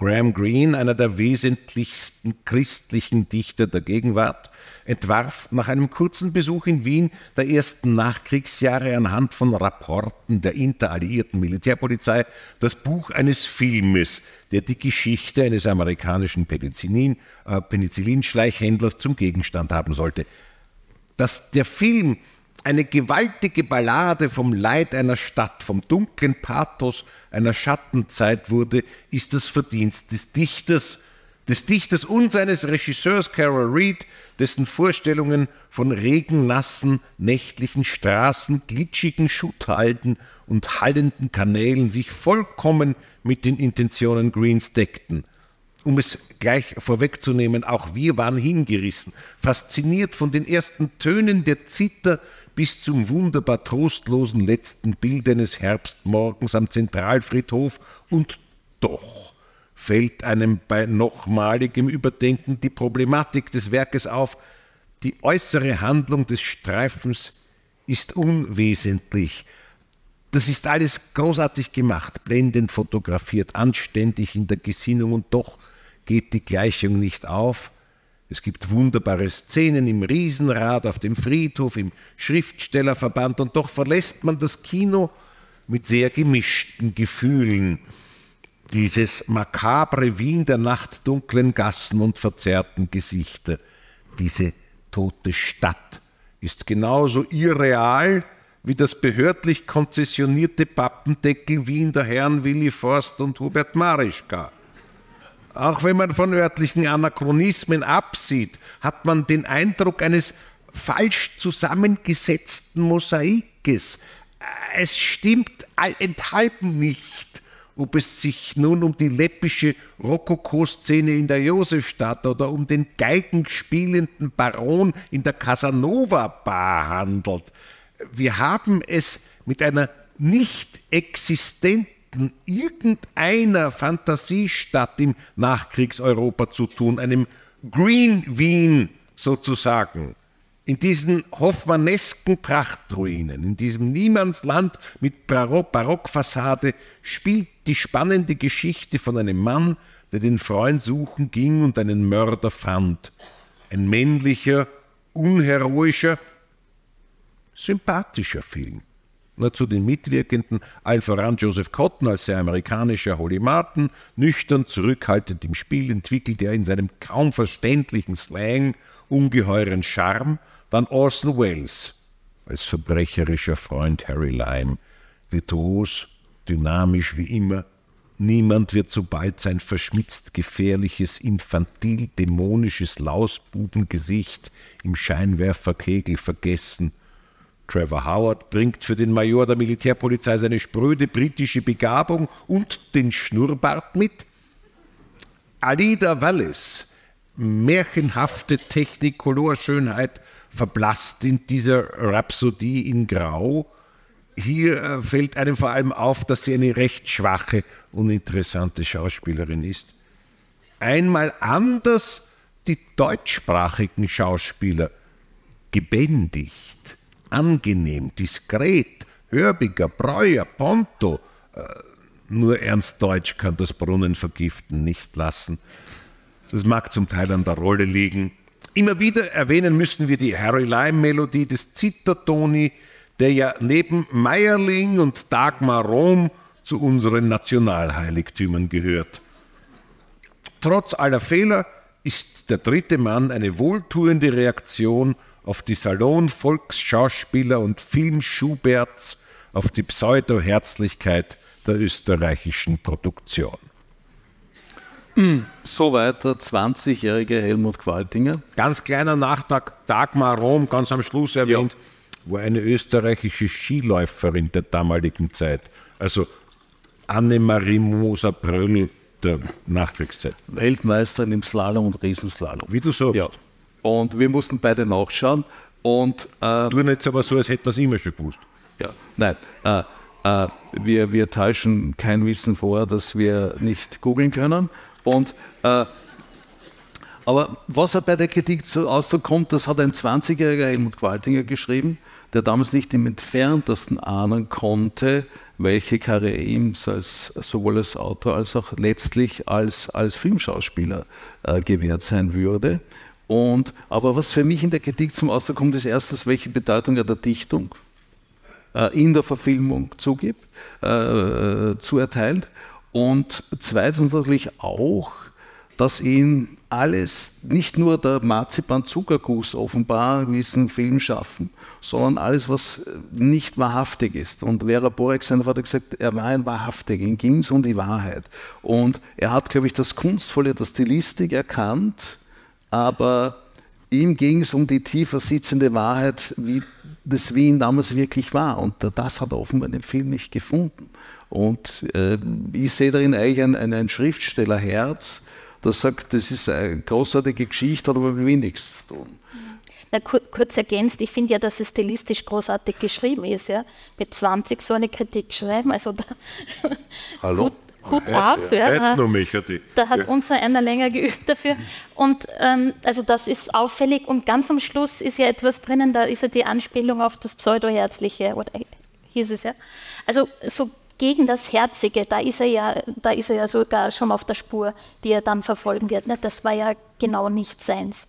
Graham Greene, einer der wesentlichsten christlichen Dichter der Gegenwart, entwarf nach einem kurzen Besuch in Wien der ersten Nachkriegsjahre anhand von Rapporten der interalliierten Militärpolizei das Buch eines Filmes, der die Geschichte eines amerikanischen Penicillin, äh, Penicillinschleichhändlers zum Gegenstand haben sollte. Dass der Film eine gewaltige Ballade vom Leid einer Stadt, vom dunklen Pathos einer Schattenzeit wurde, ist das Verdienst des Dichters, des Dichters und seines Regisseurs Carol Reed, dessen Vorstellungen von regennassen, nächtlichen Straßen, glitschigen Schutthalden und hallenden Kanälen sich vollkommen mit den Intentionen Greens deckten. Um es gleich vorwegzunehmen, auch wir waren hingerissen, fasziniert von den ersten Tönen der Zither bis zum wunderbar trostlosen letzten Bild eines Herbstmorgens am Zentralfriedhof und doch fällt einem bei nochmaligem Überdenken die Problematik des Werkes auf, die äußere Handlung des Streifens ist unwesentlich. Das ist alles großartig gemacht, blendend fotografiert, anständig in der Gesinnung und doch geht die Gleichung nicht auf. Es gibt wunderbare Szenen im Riesenrad, auf dem Friedhof, im Schriftstellerverband und doch verlässt man das Kino mit sehr gemischten Gefühlen. Dieses makabre Wien der nachtdunklen Gassen und verzerrten Gesichter, diese tote Stadt ist genauso irreal wie das behördlich konzessionierte Pappendeckel Wien der Herren Willi Forst und Hubert Marischka. Auch wenn man von örtlichen Anachronismen absieht, hat man den Eindruck eines falsch zusammengesetzten Mosaikes. Es stimmt allenthalben nicht, ob es sich nun um die läppische Rokoko-Szene in der Josefstadt oder um den geigenspielenden Baron in der Casanova-Bar handelt. Wir haben es mit einer nicht existenten Welten irgendeiner Fantasiestadt im Nachkriegseuropa zu tun, einem Green Wien sozusagen. In diesen hoffmannesken Prachtruinen, in diesem Niemandsland mit Barock Barockfassade spielt die spannende Geschichte von einem Mann, der den Freund suchen ging und einen Mörder fand. Ein männlicher, unheroischer, sympathischer Film. Zu den Mitwirkenden, allen voran Joseph Cotton als sehr amerikanischer Holly Martin, nüchtern, zurückhaltend im Spiel, entwickelt er in seinem kaum verständlichen Slang ungeheuren Charme, dann Orson Welles als verbrecherischer Freund Harry Lyme, virtuos, dynamisch wie immer, Niemand wird so bald sein verschmitzt gefährliches, infantil dämonisches Lausbubengesicht im Scheinwerferkegel vergessen Trevor Howard bringt für den Major der Militärpolizei seine spröde britische Begabung und den Schnurrbart mit. Alida Wallis, märchenhafte Technicolor-Schönheit, verblasst in dieser Rhapsodie in Grau. Hier äh, fällt einem vor allem auf, dass sie eine recht schwache, uninteressante Schauspielerin ist. Einmal anders die deutschsprachigen Schauspieler, gebändigt angenehm, diskret, hörbiger, Breuer, Ponto. Äh, nur Ernst Deutsch kann das Brunnenvergiften nicht lassen. Das mag zum Teil an der Rolle liegen. Immer wieder erwähnen müssen wir die Harry Lime-Melodie des Zittertoni, der ja neben Meierling und Dagmar Rom zu unseren Nationalheiligtümern gehört. Trotz aller Fehler ist der dritte Mann eine wohltuende Reaktion auf die Salon-Volksschauspieler und Film-Schuberts, auf die Pseudo-Herzlichkeit der österreichischen Produktion. Soweit der 20-jährige Helmut Qualtinger. Ganz kleiner Nachtrag, Dagmar Rom, ganz am Schluss erwähnt, ja. war eine österreichische Skiläuferin der damaligen Zeit. Also Annemarie Moser-Bröll der Nachkriegszeit. Weltmeisterin im Slalom und Riesenslalom. Wie du sagst. Ja. Und wir mussten beide nachschauen. Und, äh, du jetzt aber so, als hätten wir es immer schon gewusst. Ja, nein. Äh, äh, wir, wir täuschen kein Wissen vor, dass wir nicht googeln können. Und, äh, aber was er bei der Kritik zu Ausdruck kommt, das hat ein 20-jähriger Helmut Qualtinger geschrieben, der damals nicht im entferntesten ahnen konnte, welche Karriere ihm als, sowohl als Autor als auch letztlich als, als Filmschauspieler äh, gewährt sein würde. Und, aber was für mich in der Kritik zum Ausdruck kommt, ist erstens, welche Bedeutung er der Dichtung äh, in der Verfilmung zugibt, äh, zuerteilt. Und zweitens natürlich auch, dass ihn alles, nicht nur der Marzipan-Zuckerguss offenbar in diesem Film schaffen, sondern alles, was nicht wahrhaftig ist. Und Vera Borek, sein Vater, gesagt, er war ein Wahrhaftiger, ihm ging es um die Wahrheit. Und er hat, glaube ich, das Kunstvolle der Stilistik erkannt, aber ihm ging es um die tiefer sitzende Wahrheit, wie das Wien damals wirklich war. Und das hat er offenbar in dem Film nicht gefunden. Und äh, ich sehe darin eigentlich ein, ein, ein Schriftstellerherz, das sagt, das ist eine großartige Geschichte, hat aber mit wenig zu tun. Na, kur kurz ergänzt, ich finde ja, dass es stilistisch großartig geschrieben ist. Ja? Mit 20 so eine Kritik schreiben, also da Hallo? Hut, Hut ab. Ja, ja. Da hat unser einer länger geübt dafür. Und ähm, also das ist auffällig. Und ganz am Schluss ist ja etwas drinnen, da ist ja die Anspielung auf das Pseudoherzliche, oder hieß es ja. Also so gegen das Herzige, da ist er ja, da ist er ja sogar schon auf der Spur, die er dann verfolgen wird. Ne? Das war ja genau nicht seins.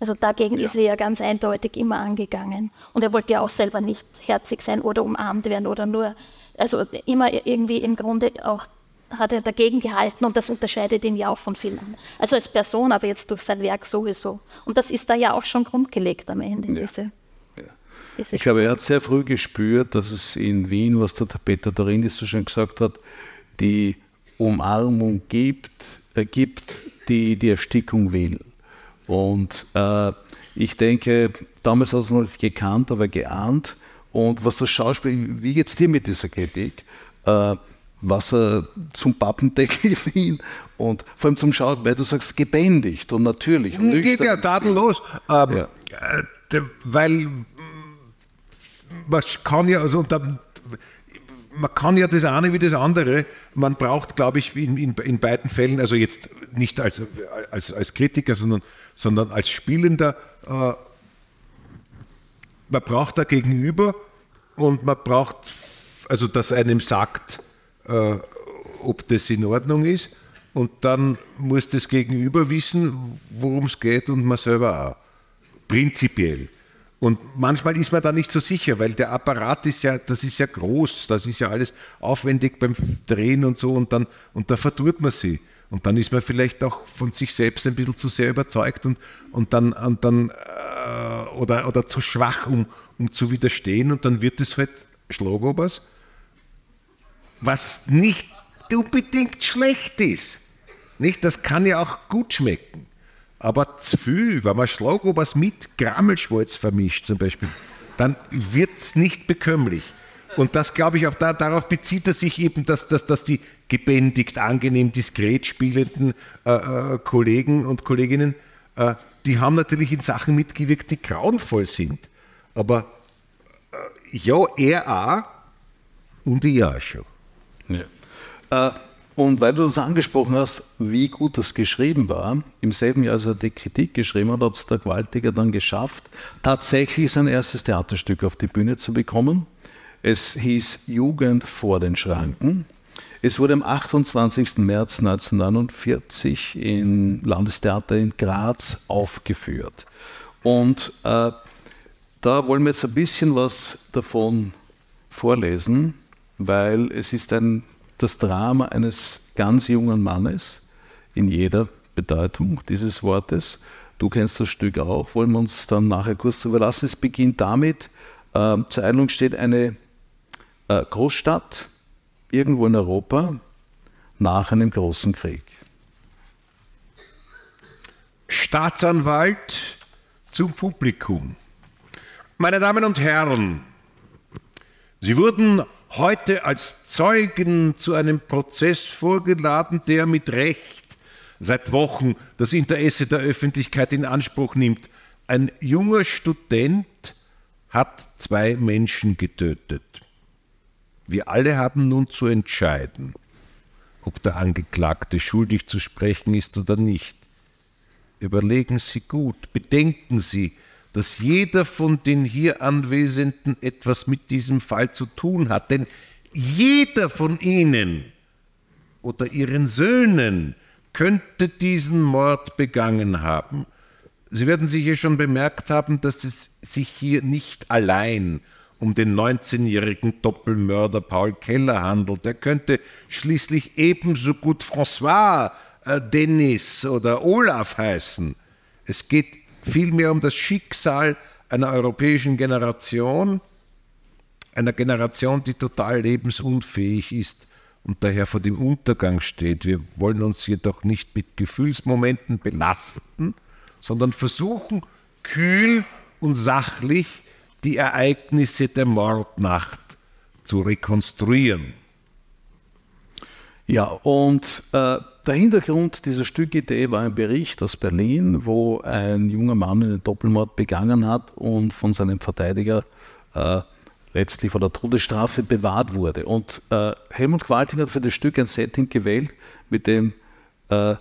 Also dagegen ja. ist er ja ganz eindeutig immer angegangen. Und er wollte ja auch selber nicht herzig sein oder umarmt werden oder nur, also immer irgendwie im Grunde auch hat er dagegen gehalten und das unterscheidet ihn ja auch von vielen anderen. Also als Person, aber jetzt durch sein Werk sowieso. Und das ist da ja auch schon grundgelegt am Ende, ja. diese ich glaube, er hat sehr früh gespürt, dass es in Wien, was der Peter Dorini so schön gesagt hat, die Umarmung gibt, äh, gibt die die Erstickung will. Und äh, ich denke, damals hat es noch nicht gekannt, aber geahnt. Und was das Schauspiel, wie geht es dir mit dieser Kritik? Äh, Wasser zum Pappendeckel Wien und vor allem zum Schauen, weil du sagst, gebändigt und natürlich. Und geht ja tadellos. Ähm, ja. Äh, weil man kann ja, also dann, man kann ja das eine wie das andere. Man braucht, glaube ich, in, in, in, beiden Fällen, also jetzt nicht als, als, als Kritiker, sondern, sondern als Spielender, äh, man braucht da gegenüber und man braucht, also dass einem sagt, äh, ob das in Ordnung ist. Und dann muss das Gegenüber wissen, worum es geht und man selber auch. Prinzipiell. Und manchmal ist man da nicht so sicher, weil der Apparat ist ja, das ist ja groß, das ist ja alles aufwendig beim Drehen und so und dann, und da verdurrt man sie. Und dann ist man vielleicht auch von sich selbst ein bisschen zu sehr überzeugt und, und dann, und dann äh, oder, oder zu schwach, um, um zu widerstehen und dann wird es halt Schlagobers, was nicht unbedingt schlecht ist. Nicht? Das kann ja auch gut schmecken. Aber zu viel, wenn man Schlagobers mit Grammelschwalz vermischt zum Beispiel, dann wird es nicht bekömmlich. Und das, glaube ich, auf da, darauf bezieht er sich eben, dass, dass, dass die gebändigt, angenehm, diskret spielenden äh, äh, Kollegen und Kolleginnen, äh, die haben natürlich in Sachen mitgewirkt, die grauenvoll sind. Aber äh, ja, er auch und ich auch schon. Ja. Äh, und weil du das angesprochen hast, wie gut das geschrieben war, im selben Jahr, als er die Kritik geschrieben hat, hat es der Gewaltiger dann geschafft, tatsächlich sein erstes Theaterstück auf die Bühne zu bekommen. Es hieß Jugend vor den Schranken. Es wurde am 28. März 1949 im Landestheater in Graz aufgeführt. Und äh, da wollen wir jetzt ein bisschen was davon vorlesen, weil es ist ein das Drama eines ganz jungen Mannes in jeder Bedeutung dieses Wortes. Du kennst das Stück auch, wollen wir uns dann nachher kurz darüber lassen. Es beginnt damit, äh, zur Einladung steht eine äh, Großstadt irgendwo in Europa nach einem großen Krieg. Staatsanwalt zum Publikum. Meine Damen und Herren, Sie wurden heute als Zeugen zu einem Prozess vorgeladen, der mit Recht seit Wochen das Interesse der Öffentlichkeit in Anspruch nimmt. Ein junger Student hat zwei Menschen getötet. Wir alle haben nun zu entscheiden, ob der Angeklagte schuldig zu sprechen ist oder nicht. Überlegen Sie gut, bedenken Sie, dass jeder von den hier Anwesenden etwas mit diesem Fall zu tun hat. Denn jeder von ihnen oder ihren Söhnen könnte diesen Mord begangen haben. Sie werden sicher schon bemerkt haben, dass es sich hier nicht allein um den 19-jährigen Doppelmörder Paul Keller handelt. Er könnte schließlich ebenso gut François, äh, Dennis oder Olaf heißen. Es geht vielmehr um das Schicksal einer europäischen Generation, einer Generation, die total lebensunfähig ist und daher vor dem Untergang steht. Wir wollen uns jedoch nicht mit Gefühlsmomenten belasten, sondern versuchen, kühl und sachlich die Ereignisse der Mordnacht zu rekonstruieren. Ja, und äh, der Hintergrund dieser Stückidee war ein Bericht aus Berlin, wo ein junger Mann einen Doppelmord begangen hat und von seinem Verteidiger äh, letztlich vor der Todesstrafe bewahrt wurde. Und äh, Helmut Qualting hat für das Stück ein Setting gewählt, mit dem äh,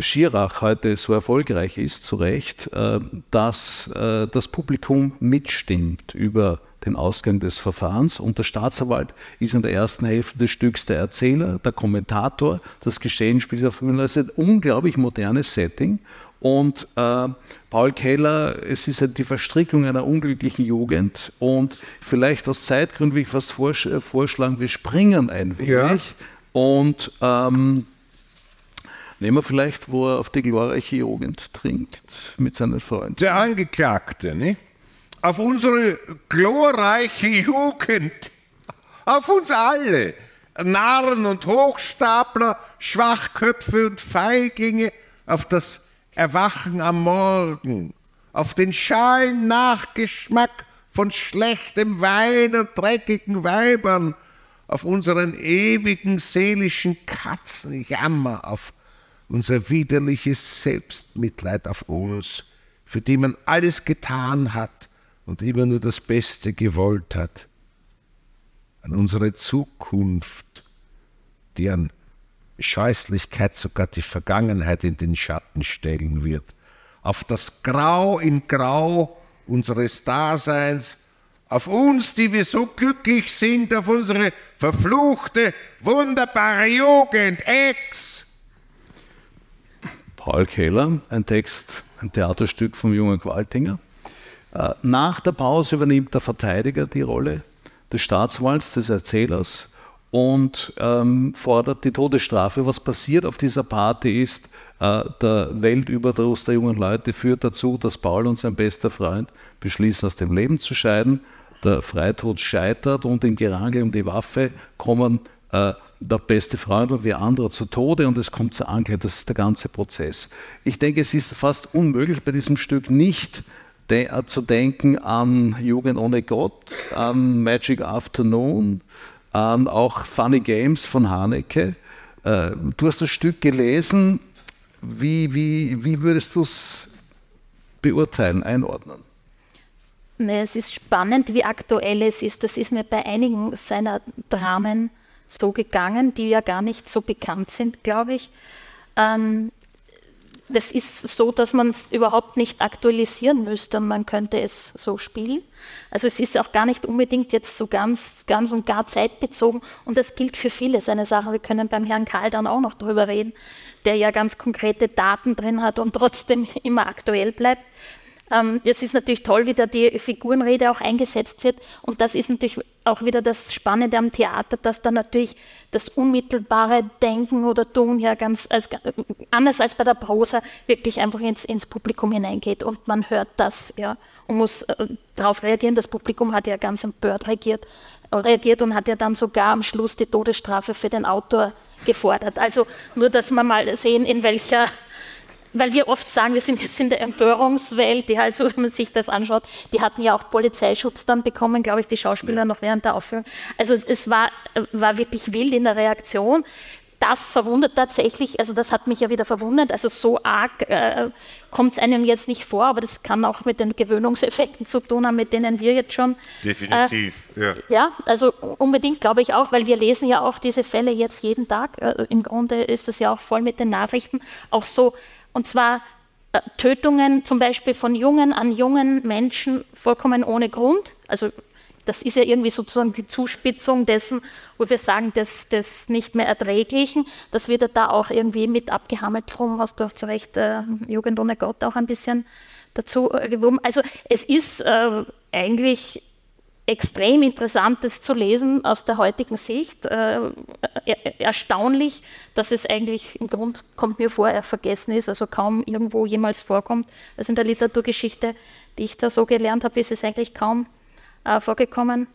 Schirach heute so erfolgreich ist, zu Recht, äh, dass äh, das Publikum mitstimmt über den Ausgang des Verfahrens und der Staatsanwalt ist in der ersten Hälfte des Stücks der Erzähler, der Kommentator, das Geschehen spielt auf. Das ist ein unglaublich modernes Setting und äh, Paul Keller, es ist halt die Verstrickung einer unglücklichen Jugend und vielleicht aus Zeitgründen will ich fast vorschlagen, wir springen ein wenig ja. und ähm, Nehmen wir vielleicht, wo er auf die glorreiche Jugend trinkt mit seinen Freunden. Der Angeklagte, ne? Auf unsere glorreiche Jugend. Auf uns alle. Narren und Hochstapler, Schwachköpfe und Feiglinge. Auf das Erwachen am Morgen. Auf den schalen Nachgeschmack von schlechtem Wein und dreckigen Weibern. Auf unseren ewigen seelischen Katzenjammer. Auf unser widerliches Selbstmitleid auf uns, für die man alles getan hat und immer nur das Beste gewollt hat, an unsere Zukunft, die an Scheußlichkeit sogar die Vergangenheit in den Schatten stellen wird, auf das Grau in Grau unseres Daseins, auf uns, die wir so glücklich sind, auf unsere verfluchte, wunderbare Jugend, Ex, Paul Keller, ein Text, ein Theaterstück vom jungen Qualtinger. Äh, nach der Pause übernimmt der Verteidiger die Rolle des Staatsanwalts, des Erzählers und ähm, fordert die Todesstrafe. Was passiert auf dieser Party ist, äh, der Weltüberdruss der jungen Leute führt dazu, dass Paul und sein bester Freund beschließen, aus dem Leben zu scheiden. Der Freitod scheitert und im Gerangel um die Waffe kommen äh, der beste Freund und wer andere zu Tode und es kommt zur Anklage. Das ist der ganze Prozess. Ich denke, es ist fast unmöglich bei diesem Stück nicht de äh, zu denken an Jugend ohne Gott, an Magic Afternoon, an auch Funny Games von Haneke. Äh, du hast das Stück gelesen. Wie, wie, wie würdest du es beurteilen, einordnen? Nee, es ist spannend, wie aktuell es ist. Das ist mir bei einigen seiner Dramen so gegangen, die ja gar nicht so bekannt sind, glaube ich. Ähm, das ist so, dass man es überhaupt nicht aktualisieren müsste und man könnte es so spielen. Also es ist auch gar nicht unbedingt jetzt so ganz, ganz und gar zeitbezogen und das gilt für viele seine Sachen. Wir können beim Herrn Karl dann auch noch drüber reden, der ja ganz konkrete Daten drin hat und trotzdem immer aktuell bleibt. Ähm, das ist natürlich toll, wie da die Figurenrede auch eingesetzt wird. Und das ist natürlich auch wieder das Spannende am Theater, dass da natürlich das unmittelbare Denken oder Tun ja ganz als, anders als bei der Prosa wirklich einfach ins, ins Publikum hineingeht und man hört das ja und muss äh, darauf reagieren. Das Publikum hat ja ganz empört reagiert, reagiert und hat ja dann sogar am Schluss die Todesstrafe für den Autor gefordert. Also nur, dass wir mal sehen, in welcher weil wir oft sagen, wir sind jetzt in der Empörungswelt, die halt so, wenn man sich das anschaut, die hatten ja auch Polizeischutz dann bekommen, glaube ich, die Schauspieler noch während der Aufführung. Also es war, war wirklich wild in der Reaktion. Das verwundert tatsächlich, also das hat mich ja wieder verwundert, also so arg äh, kommt es einem jetzt nicht vor, aber das kann auch mit den Gewöhnungseffekten zu tun haben, mit denen wir jetzt schon. Definitiv, äh, ja. Ja, also unbedingt glaube ich auch, weil wir lesen ja auch diese Fälle jetzt jeden Tag. Äh, Im Grunde ist das ja auch voll mit den Nachrichten, auch so und zwar äh, Tötungen zum Beispiel von Jungen an jungen Menschen vollkommen ohne Grund. Also das ist ja irgendwie sozusagen die Zuspitzung dessen, wo wir sagen, des, des nicht mehr Erträglichen. Das wird da auch irgendwie mit abgehammelt. Drum hast du zu Recht äh, Jugend ohne Gott auch ein bisschen dazu äh, gewoben. Also es ist äh, eigentlich extrem Interessantes zu lesen aus der heutigen Sicht. Äh, erstaunlich, dass es eigentlich im Grund kommt mir vor, er vergessen ist, also kaum irgendwo jemals vorkommt. Also in der Literaturgeschichte, die ich da so gelernt habe, ist es eigentlich kaum äh, vorgekommen.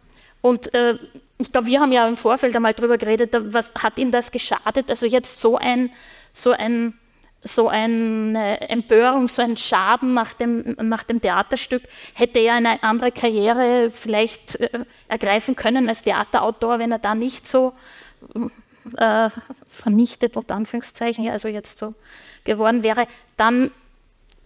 Und äh, ich glaube, wir haben ja im Vorfeld einmal darüber geredet, was hat ihm das geschadet? Also jetzt so ein, so ein so eine Empörung, so ein Schaden nach dem, nach dem Theaterstück, hätte er eine andere Karriere vielleicht äh, ergreifen können als Theaterautor, wenn er da nicht so äh, vernichtet, unter Anführungszeichen, also jetzt so geworden wäre, dann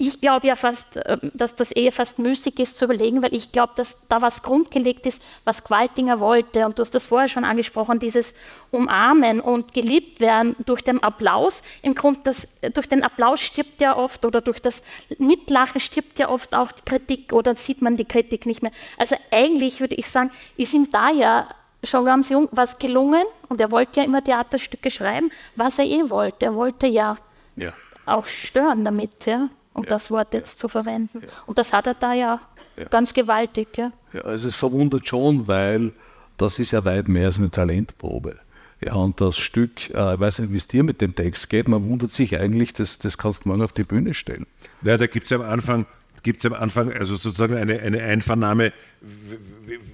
ich glaube ja fast, äh, dass das eher fast müßig ist zu überlegen, weil ich glaube, dass da was grundgelegt ist, was Qualtinger wollte. Und du hast das vorher schon angesprochen, dieses Umarmen und geliebt werden durch den Applaus. Im Grunde, das, durch den Applaus stirbt ja oft oder durch das Mitlachen stirbt ja oft auch die Kritik oder sieht man die Kritik nicht mehr. Also eigentlich würde ich sagen, ist ihm da ja schon ganz jung was gelungen und er wollte ja immer Theaterstücke schreiben, was er eh wollte. Er wollte ja, ja. auch stören damit. Ja um ja. das Wort jetzt zu verwenden. Ja. Und das hat er da ja, ja. ganz gewaltig. Ja. ja, also es verwundert schon, weil das ist ja weit mehr als eine Talentprobe. Ja, und das Stück, äh, ich weiß nicht, wie es dir mit dem Text geht, man wundert sich eigentlich, das, das kannst du morgen auf die Bühne stellen. Ja, da gibt es am Anfang, gibt am Anfang also sozusagen eine, eine Einvernahme,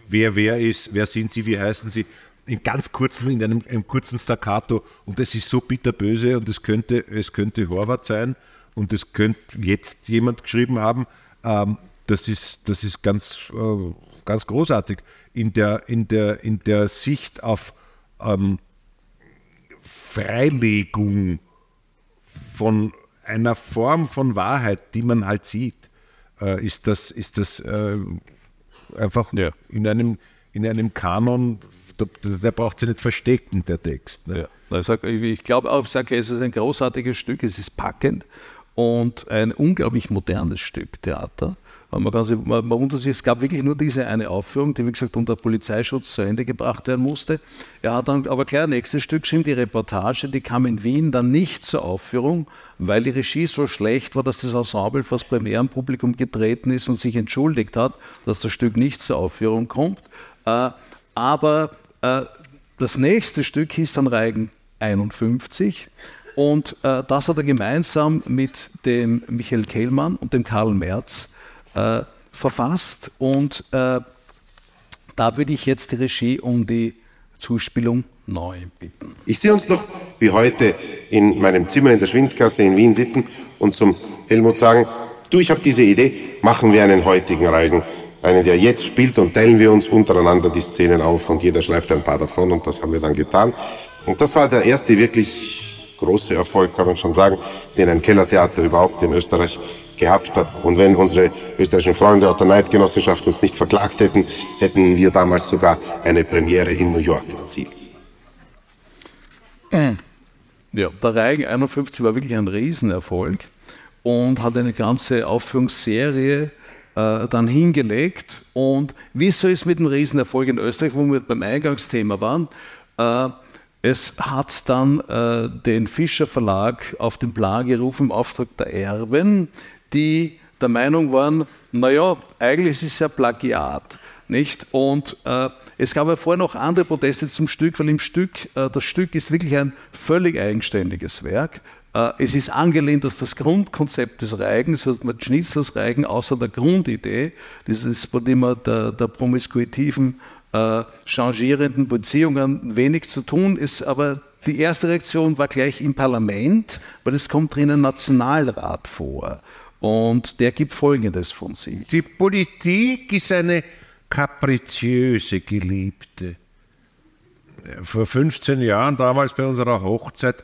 wer wer ist, wer sind sie, wie heißen sie, in ganz kurzem, in einem, einem kurzen Staccato und das ist so bitterböse und es könnte, es könnte Horvath sein und das könnte jetzt jemand geschrieben haben, ähm, das ist, das ist ganz, äh, ganz großartig. In der, in, der, in der Sicht auf ähm, Freilegung von einer Form von Wahrheit, die man halt sieht, äh, ist das, ist das äh, einfach ja. in, einem, in einem Kanon, der, der braucht sich nicht verstecken, der Text. Ne? Ja. Ich, ich glaube auch, es ist ein großartiges Stück, es ist packend und ein unglaublich modernes Stück Theater. Man, kann sich, man, man wundert sich, es gab wirklich nur diese eine Aufführung, die wie gesagt unter Polizeischutz zu Ende gebracht werden musste. Er hat dann aber ein nächstes Stück geschrieben, die Reportage, die kam in Wien dann nicht zur Aufführung, weil die Regie so schlecht war, dass das Ensemble vor das Premierenpublikum getreten ist und sich entschuldigt hat, dass das Stück nicht zur Aufführung kommt. Äh, aber äh, das nächste Stück hieß dann Reigen 51 und äh, das hat er gemeinsam mit dem Michael Kehlmann und dem Karl Merz äh, verfasst. Und äh, da würde ich jetzt die Regie um die Zuspielung neu bitten. Ich sehe uns noch wie heute in meinem Zimmer in der Schwindgasse in Wien sitzen und zum Helmut sagen, du, ich habe diese Idee, machen wir einen heutigen Reigen. Einen, der jetzt spielt und teilen wir uns untereinander die Szenen auf und jeder schreibt ein paar davon und das haben wir dann getan. Und das war der erste wirklich große Erfolg, kann man schon sagen, den ein Kellertheater überhaupt in Österreich gehabt hat. Und wenn unsere österreichischen Freunde aus der Neidgenossenschaft uns nicht verklagt hätten, hätten wir damals sogar eine Premiere in New York erzielt. Mhm. Ja, der Reigen 51 war wirklich ein Riesenerfolg und hat eine ganze Aufführungsserie äh, dann hingelegt. Und wie so ist mit dem Riesenerfolg in Österreich, wo wir beim Eingangsthema waren, äh, es hat dann äh, den Fischer Verlag auf den Plan gerufen im Auftrag der Erben, die der Meinung waren, naja, eigentlich ist es ja Plagiat. Nicht? Und äh, es gab ja vorher noch andere Proteste zum Stück, weil im Stück, äh, das Stück ist wirklich ein völlig eigenständiges Werk. Äh, es ist angelehnt dass das Grundkonzept des Reigens, also man schnitzt das Reigen außer der Grundidee, dieses von dem der, der promiskuitiven äh, changierenden Beziehungen wenig zu tun ist, aber die erste Reaktion war gleich im Parlament, weil es kommt drin ein Nationalrat vor. Und der gibt Folgendes von sich. Die Politik ist eine kapriziöse Geliebte. Vor 15 Jahren, damals bei unserer Hochzeit,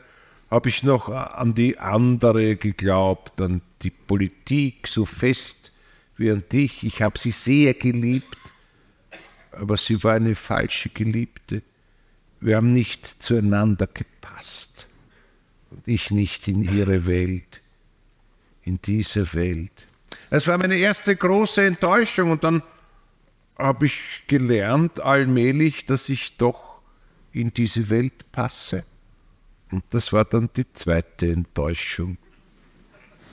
habe ich noch an die andere geglaubt, an die Politik so fest wie an dich. Ich habe sie sehr geliebt aber sie war eine falsche Geliebte. Wir haben nicht zueinander gepasst und ich nicht in ihre Welt. in diese Welt. Es war meine erste große Enttäuschung und dann habe ich gelernt allmählich, dass ich doch in diese Welt passe. Und das war dann die zweite Enttäuschung.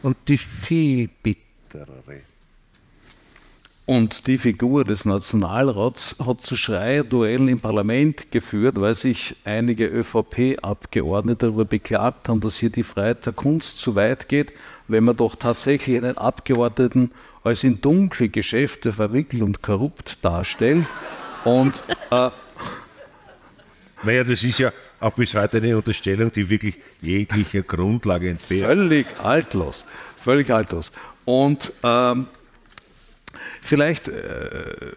Und die viel bitterere. Und die Figur des Nationalrats hat zu Schreierduellen im Parlament geführt, weil sich einige ÖVP-Abgeordnete darüber beklagt haben, dass hier die Freiheit der Kunst zu weit geht, wenn man doch tatsächlich einen Abgeordneten als in dunkle Geschäfte verwickelt und korrupt darstellt. Und äh, naja, das ist ja auch bis heute eine Unterstellung, die wirklich jeglicher Grundlage entbehrt. Völlig altlos. Völlig altlos. Und ähm, Vielleicht äh,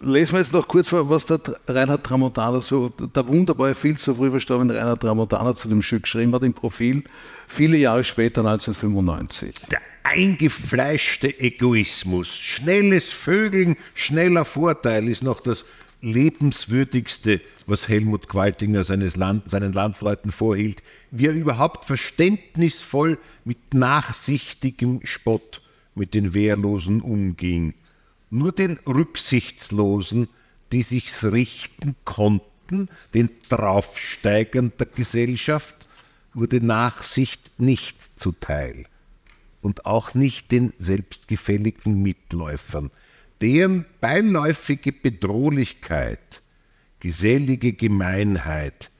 lesen wir jetzt noch kurz, was der Reinhard Tramontana so, der wunderbare, viel zu früh verstorbene Reinhard Tramontana zu dem Stück geschrieben hat im Profil, viele Jahre später, 1995. Der eingefleischte Egoismus, schnelles Vögeln, schneller Vorteil ist noch das lebenswürdigste, was Helmut Qualtinger Land, seinen Landsleuten vorhielt, wie er überhaupt verständnisvoll mit nachsichtigem Spott mit den Wehrlosen umging. Nur den Rücksichtslosen, die sich's richten konnten, den Draufsteigern der Gesellschaft, wurde Nachsicht nicht zuteil. Und auch nicht den selbstgefälligen Mitläufern, deren beiläufige Bedrohlichkeit, gesellige Gemeinheit,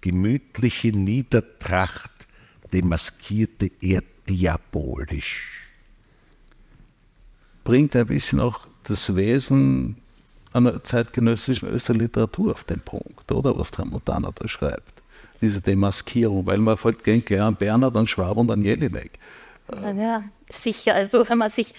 gemütliche Niedertracht demaskierte er diabolisch bringt ein bisschen auch das Wesen einer zeitgenössischen österreichischen Literatur auf den Punkt, oder was Tramontana da schreibt. Diese Demaskierung, weil man fällt gleich an Bernhard, an Schwab und an Jelinek. Ja, sicher. Also wenn man sich,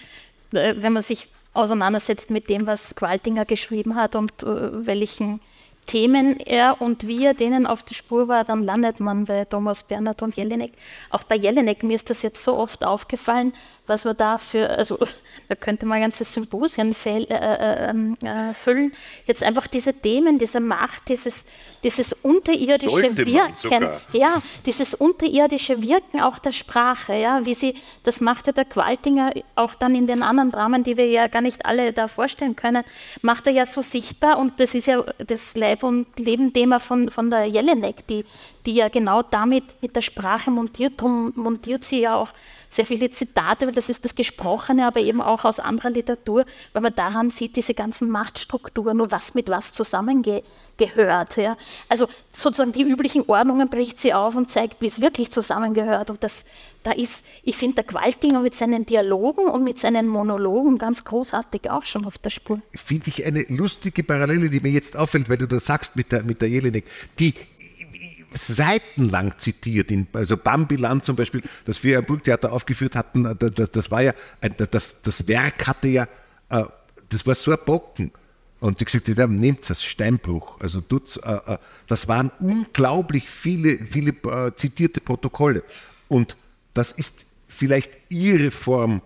äh, wenn man sich auseinandersetzt mit dem, was Qualtinger geschrieben hat und uh, welchen Themen er und wir denen auf der Spur war, dann landet man bei Thomas Bernhard und Jelinek. Auch bei Jelinek, mir ist das jetzt so oft aufgefallen, was wir da für, also da könnte man ganze Symposien äh, äh, ähm, äh, füllen. Jetzt einfach diese Themen, diese Macht, dieses, dieses unterirdische Wirken, ja, dieses unterirdische Wirken auch der Sprache, ja, wie sie, das machte der Qualtinger auch dann in den anderen Dramen, die wir ja gar nicht alle da vorstellen können, macht er ja so sichtbar und das ist ja das Leib- und Leben-Thema von, von der Jelinek, die, die ja genau damit mit der Sprache montiert, montiert sie ja auch sehr viele Zitate, weil das ist das Gesprochene, aber eben auch aus anderer Literatur, weil man daran sieht, diese ganzen Machtstrukturen und was mit was zusammengehört. Ja. Also sozusagen die üblichen Ordnungen bricht sie auf und zeigt, wie es wirklich zusammengehört. Und das, da ist, ich finde, der Qualtinger mit seinen Dialogen und mit seinen Monologen ganz großartig auch schon auf der Spur. Finde ich eine lustige Parallele, die mir jetzt auffällt, weil du das sagst mit der, mit der Jelinek. Die seitenlang zitiert. In, also Bambiland zum Beispiel, das wir im Burgtheater aufgeführt hatten, äh, das, das war ja, das, das Werk hatte ja, äh, das war so ein Bocken. Und die gesagt haben, nehmt das Steinbruch. Also tut's, äh, das waren unglaublich viele, viele zitierte Protokolle. Und das ist vielleicht ihre Form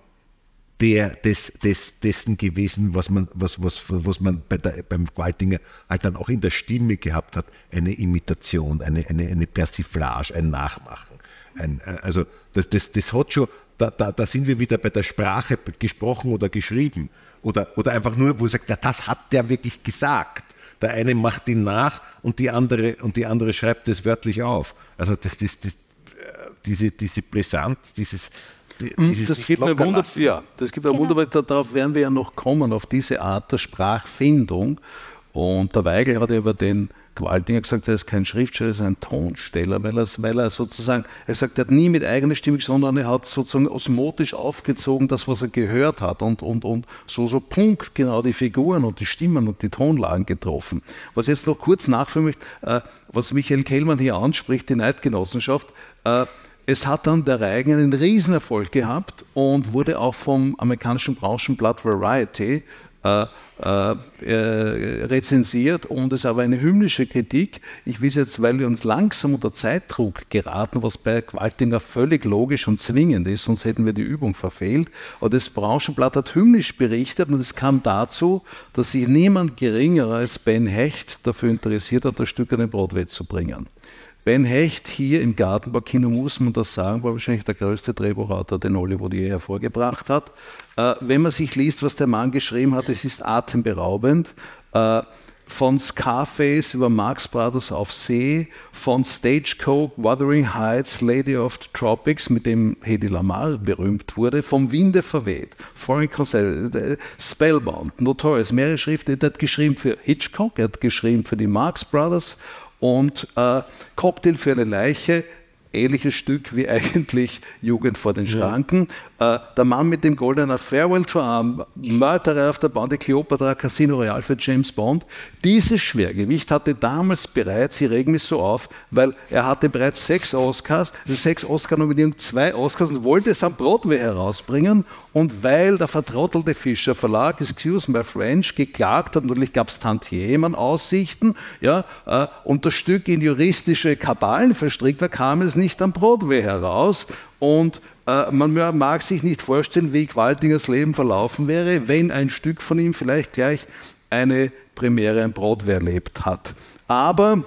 der, des, des, dessen gewesen, was man, was, was, was man bei der, beim Gwaltinger halt dann auch in der Stimme gehabt hat, eine Imitation, eine, eine, eine Persiflage, ein Nachmachen. Ein, äh, also das, das, das hat schon, da, da, da sind wir wieder bei der Sprache gesprochen oder geschrieben. Oder, oder einfach nur, wo sagt, ja, das hat der wirklich gesagt. Der eine macht ihn nach und die andere, und die andere schreibt es wörtlich auf. Also das, das, das, äh, diese, diese Brisanz, dieses, hm, das gibt, mir Wunder, ja, das gibt mir genau. Wunder, weil darauf werden wir ja noch kommen, auf diese Art der Sprachfindung. Und der Weigel hat über den Gewaltinger gesagt, er ist kein Schriftsteller, er ist ein Tonsteller, weil er, weil er sozusagen, er sagt, er hat nie mit eigener Stimme, sondern er hat sozusagen osmotisch aufgezogen, das, was er gehört hat und, und, und so, so punktgenau die Figuren und die Stimmen und die Tonlagen getroffen. Was jetzt noch kurz nachführen möchte, äh, was Michael Kellmann hier anspricht, die Neidgenossenschaft, äh, es hat dann der Reigen einen Riesenerfolg gehabt und wurde auch vom amerikanischen Branchenblatt Variety äh, äh, äh, rezensiert und es aber eine hymnische Kritik. Ich will jetzt, weil wir uns langsam unter Zeitdruck geraten, was bei Qualtinger völlig logisch und zwingend ist, sonst hätten wir die Übung verfehlt. Aber das Branchenblatt hat hymnisch berichtet und es kam dazu, dass sich niemand geringer als Ben Hecht dafür interessiert hat, das Stück an den Broadway zu bringen. Ben Hecht hier im Gartenbaukino, muss man das sagen, war wahrscheinlich der größte Drehbuchautor, den Hollywood je hervorgebracht hat. Äh, wenn man sich liest, was der Mann geschrieben hat, es ist atemberaubend. Äh, von Scarface über Marx Brothers auf See, von Stagecoach, Wuthering Heights, Lady of the Tropics, mit dem Hedy Lamar berühmt wurde, vom Winde verweht, Foreign Concert, äh, Spellbound, Notorious, mehrere Schriften. Er hat geschrieben für Hitchcock, er hat geschrieben für die Marx Brothers und äh, Cocktail für eine Leiche, ähnliches Stück wie eigentlich Jugend vor den Schranken. Ja. Äh, der Mann mit dem goldenen Farewell to Arm, Mörderer auf der Bande Cleopatra, Casino Royale für James Bond. Dieses Schwergewicht hatte damals bereits, ich reg mich so auf, weil er hatte bereits sechs Oscars, sechs Oscar-Nominierungen, zwei Oscars und wollte es am Broadway herausbringen. Und weil der vertrottelte Fischer Verlag, excuse my French, geklagt hat, natürlich gab es Tantiemen-Aussichten, ja, äh, und das Stück in juristische Kabalen verstrickt war, kam es nicht am Broadway heraus. Und man mag sich nicht vorstellen, wie Qualtingers Leben verlaufen wäre, wenn ein Stück von ihm vielleicht gleich eine Premiere am Broadway erlebt hat. Aber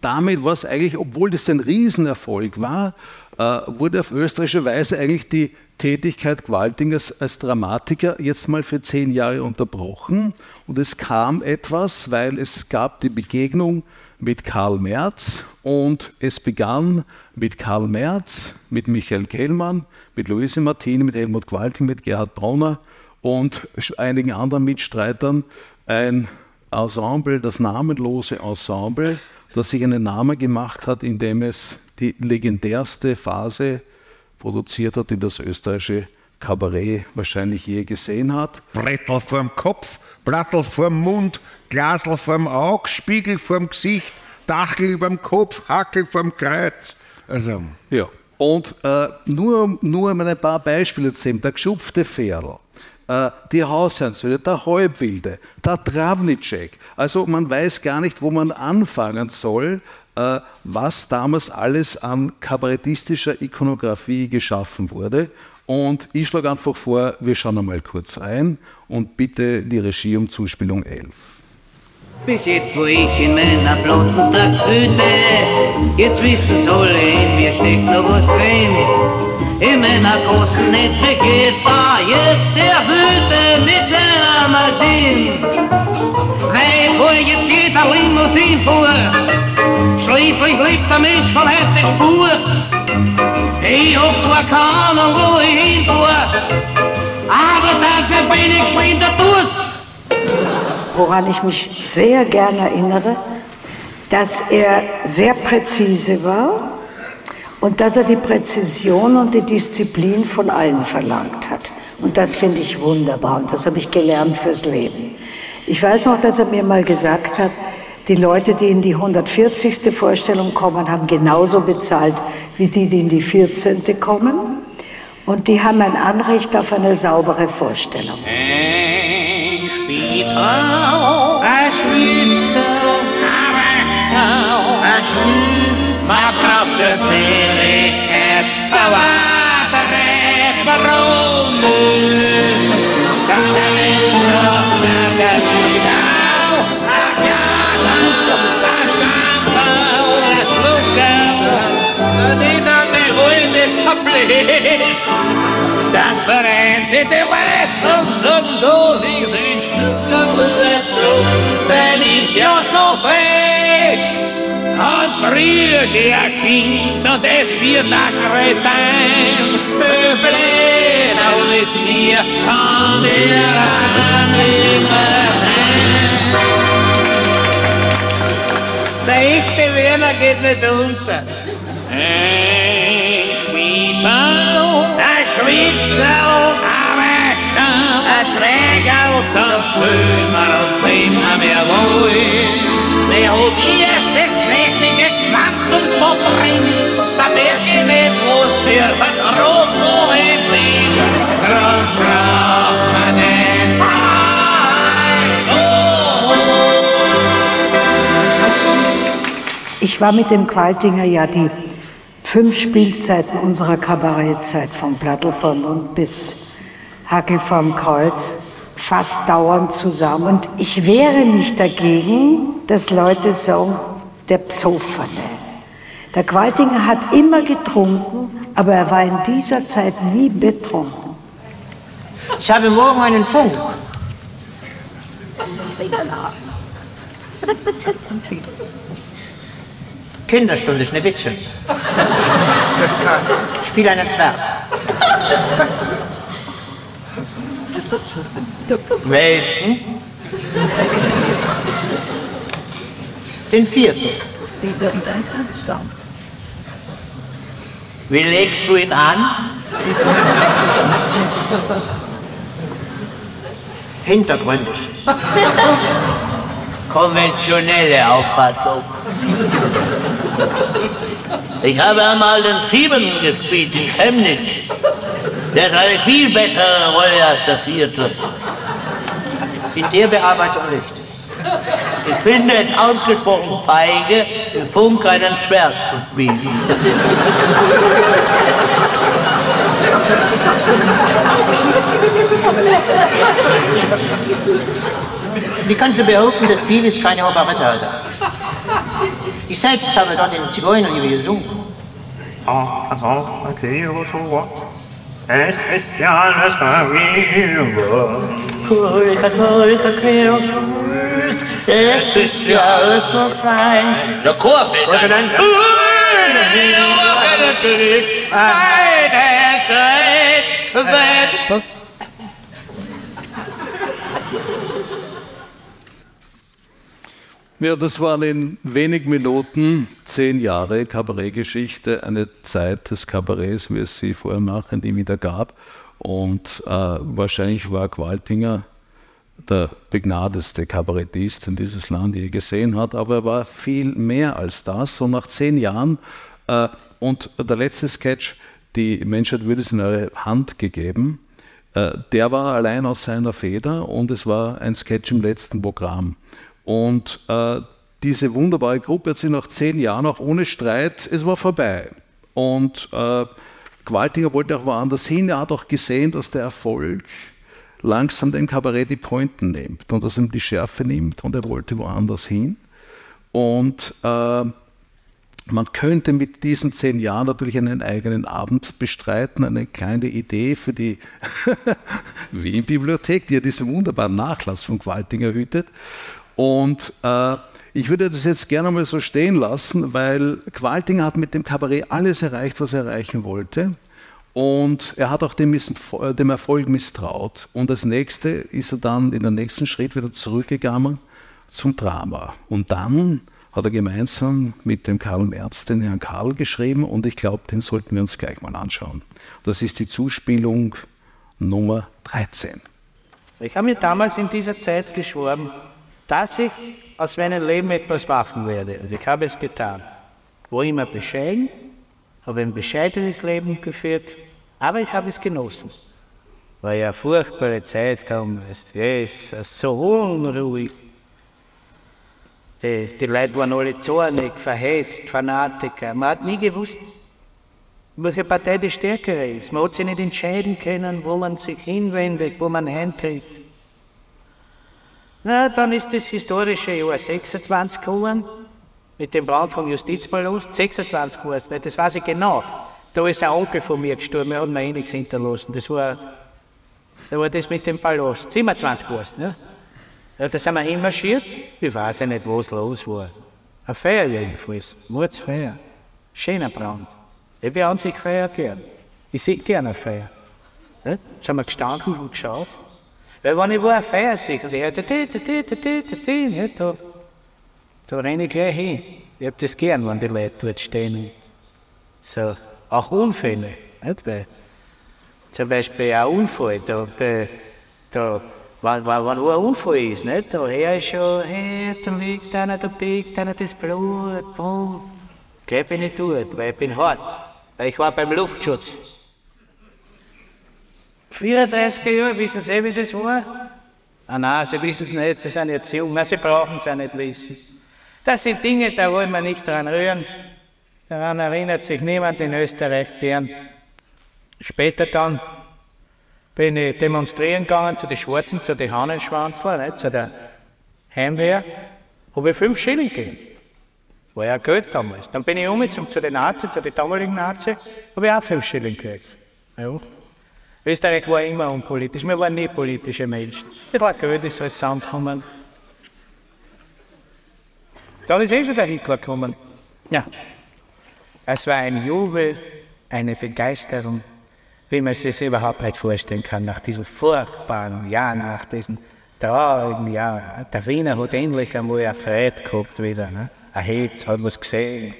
damit war es eigentlich, obwohl das ein Riesenerfolg war, äh, wurde auf österreichische Weise eigentlich die Tätigkeit Gwaltingers als Dramatiker jetzt mal für zehn Jahre unterbrochen. Und es kam etwas, weil es gab die Begegnung mit Karl Merz und es begann mit Karl Merz, mit Michael Kehlmann, mit Luise Martini, mit Helmut Gwalting, mit Gerhard Brauner und einigen anderen Mitstreitern ein Ensemble, das namenlose Ensemble, das sich einen Namen gemacht hat, indem es die legendärste Phase produziert hat, die das österreichische Kabarett wahrscheinlich je gesehen hat. Brettel vorm Kopf, Blattel vorm Mund, Glasel vorm Auge, Spiegel vorm Gesicht, Dachel überm Kopf, Hackel vorm Kreuz. Also. Ja. Und äh, nur, nur um ein paar Beispiele zu sehen. Der geschupfte Ferl, äh, die Hausherrnsöhne, der Halbwilde, der Travnicek. Also man weiß gar nicht, wo man anfangen soll, äh, was damals alles an kabarettistischer Ikonografie geschaffen wurde. Und ich schlage einfach vor, wir schauen einmal kurz rein und bitte die Regie um Zuspielung 11. Bis jetzt, wo ich in meiner bloßen Tag fühlte, jetzt wissen's alle, in mir steckt noch was drin. In meiner großen Netze geht da jetzt der Wüte mit seiner Maschine. Drei vor, jetzt geht der Limousine vor. Schläfrig lebt der Mensch von heute Spur. Ich hab zwar keine Ahnung, wo ich hinfuhr, aber dafür bin ich schon in der Tour. Woran ich mich sehr gern erinnere, dass er sehr präzise war und dass er die Präzision und die Disziplin von allen verlangt hat. Und das finde ich wunderbar und das habe ich gelernt fürs Leben. Ich weiß noch, dass er mir mal gesagt hat, die Leute, die in die 140. Vorstellung kommen, haben genauso bezahlt wie die, die in die 14. kommen. Und die haben ein Anrecht auf eine saubere Vorstellung. Ein Spital, ein Schwitzer, ein Schwitzer, man braucht zur Seligkeit, verwahre Barone. Ruine verblieb. Dan vereint zit er weit und so doof ich den Stück so sein ist ja so fest. Und früher der Kind und es wird nach Kretein verbläht, alles mir kann der Anhänger sein. Der echte Werner geht nicht unter. Spitzel, ein Schwitzel, aber schon ein Schläger, sonst will man uns nimmer mehr wohl. Wer hab ich erst das nächtige Quantum verbringt, da merk ich nicht, wo's für ein Grot wohin liegt. Grot braucht man nicht. Ich war mit dem Qualtinger ja die fünf Spielzeiten unserer Kabarettzeit vom Plattel von und bis Hackel vom Kreuz fast dauernd zusammen. Und ich wehre mich dagegen, dass Leute sagen, der Psoffene. Der Qualtinger hat immer getrunken, aber er war in dieser Zeit nie betrunken. Ich habe morgen einen Funk. Kinderstunde, Schneewittchen. Spiel einen Zwerg. Welchen? Den vierten. Wie legst du ihn an? Hintergründig. Konventionelle Auffassung. Ich habe einmal den Siebenten gespielt in Chemnitz. Der ist eine viel bessere Rolle als der vierte. In der Bearbeitung nicht. Ich finde es ausgesprochen feige, im Funk einen Zwerg zu spielen. Wie kannst du behaupten, das Spiel ist keine Operette, Alter? Ich selbst habe dort den Zigeunerliebe gesungen. Oh, also, okay, so what? Es ist ja alles vorüber. Kulka, Kulka, Kulka, es ist ja alles noch fein. Der Chor fehlt Und dann- Ja, das waren in wenig Minuten zehn Jahre Kabarettgeschichte, eine Zeit des Kabarets, wie es sie vorher nachher nie wieder gab. Und äh, wahrscheinlich war Qualtinger der begnadeste Kabarettist, den dieses Land je gesehen hat, aber er war viel mehr als das. Und nach zehn Jahren, äh, und der letzte Sketch, die Menschheit würde es in eure Hand gegeben, äh, der war allein aus seiner Feder und es war ein Sketch im letzten Programm. Und äh, diese wunderbare Gruppe hat sich nach zehn Jahren auch ohne Streit, es war vorbei. Und äh, Gewaltiger wollte auch woanders hin. Er hat auch gesehen, dass der Erfolg langsam dem Kabarett die Pointen nimmt und dass ihm die Schärfe nimmt und er wollte woanders hin. Und äh, man könnte mit diesen zehn Jahren natürlich einen eigenen Abend bestreiten, eine kleine Idee für die Wien-Bibliothek, die ja diesen wunderbaren Nachlass von Qualtinger hütet. Und äh, ich würde das jetzt gerne mal so stehen lassen, weil Qualtinger hat mit dem Kabarett alles erreicht, was er erreichen wollte. Und er hat auch dem, Miss- dem Erfolg misstraut. Und als nächste ist er dann in den nächsten Schritt wieder zurückgegangen zum Drama. Und dann hat er gemeinsam mit dem Karl Merz den Herrn Karl geschrieben und ich glaube, den sollten wir uns gleich mal anschauen. Das ist die Zuspielung Nummer 13. Ich habe mir damals in dieser Zeit geschworen, dass ich aus meinem Leben etwas machen werde. Und ich habe es getan. War immer bescheiden, habe ein bescheidenes Leben geführt, aber ich habe es genossen. War ja furchtbare Zeit, kaum es ist so unruhig. Die, die Leute waren alle zornig, verhetzt, Fanatiker. Man hat nie gewusst, welche Partei die stärkere ist. Man hat sich nicht entscheiden können, wo man sich hinwendet, wo man eintritt. Na, dann ist das historische Jahr 26 geworden, mit dem Brand vom Justizpalast. 26 war es, das weiß ich genau. Da ist ein Onkel von mir gestorben, er hat mir eh nichts hinterlassen. Das war, da war das mit dem Palast. 27 war es, ne? Ja, da sind wir hinmarschiert. Ich weiß ja nicht, was los war. Eine Feier jedenfalls. Mordsfeier. Schöner Brand. Ich bin an sich Feier gern. Ich sehe gerne eine Feier. Ne? Sind wir gestanden und geschaut. Weil wenn ich wo eine Feier sehe, und ich da, da, ne, renne ich gleich hin. Ich habe das gern, wenn die Leute dort stehen. So, auch Unfälle. Nicht? Weil, zum Beispiel ein Unfall, da, da, wenn, wenn, wenn ein Unfall ist, nicht? da höre ich schon, hey, da liegt einer, da biegt einer das Blut, Blut. Gleich bin ich dort, weil ich bin hart, weil ich war beim Luftschutz. 34 Jahre, wissen Sie, wie das war? Ah nein, Sie wissen es nicht, Sie sind jetzt jung, Sie brauchen es ja nicht wissen. Das sind Dinge, da wollen wir nicht dran rühren. Daran erinnert sich niemand in Österreich gern. Später dann bin ich demonstrieren gegangen zu den Schwarzen, zu den Hahnenschwanzler, nicht, zu der Heimwehr, habe ich fünf Schilling gegeben. War ja Geld damals. Dann bin ich umgezogen zu den Nazis, zu den damaligen Nazis, habe ich auch fünf Schilling gekriegt. Ja. Österreich war immer unpolitisch, wir waren nie politische Menschen. Das war Geld, ist alles zusammengekommen. Dann ist eh schon der Hitler gekommen. Ja. Es war ein Jubel, eine Begeisterung, wie man sich das überhaupt nicht vorstellen kann, nach diesen furchtbaren Jahren, nach diesen traurigen Jahren. Der Wiener hat endlich einmal eine Freude gehabt wieder. Ne? Ein Hetz, hat was gesehen.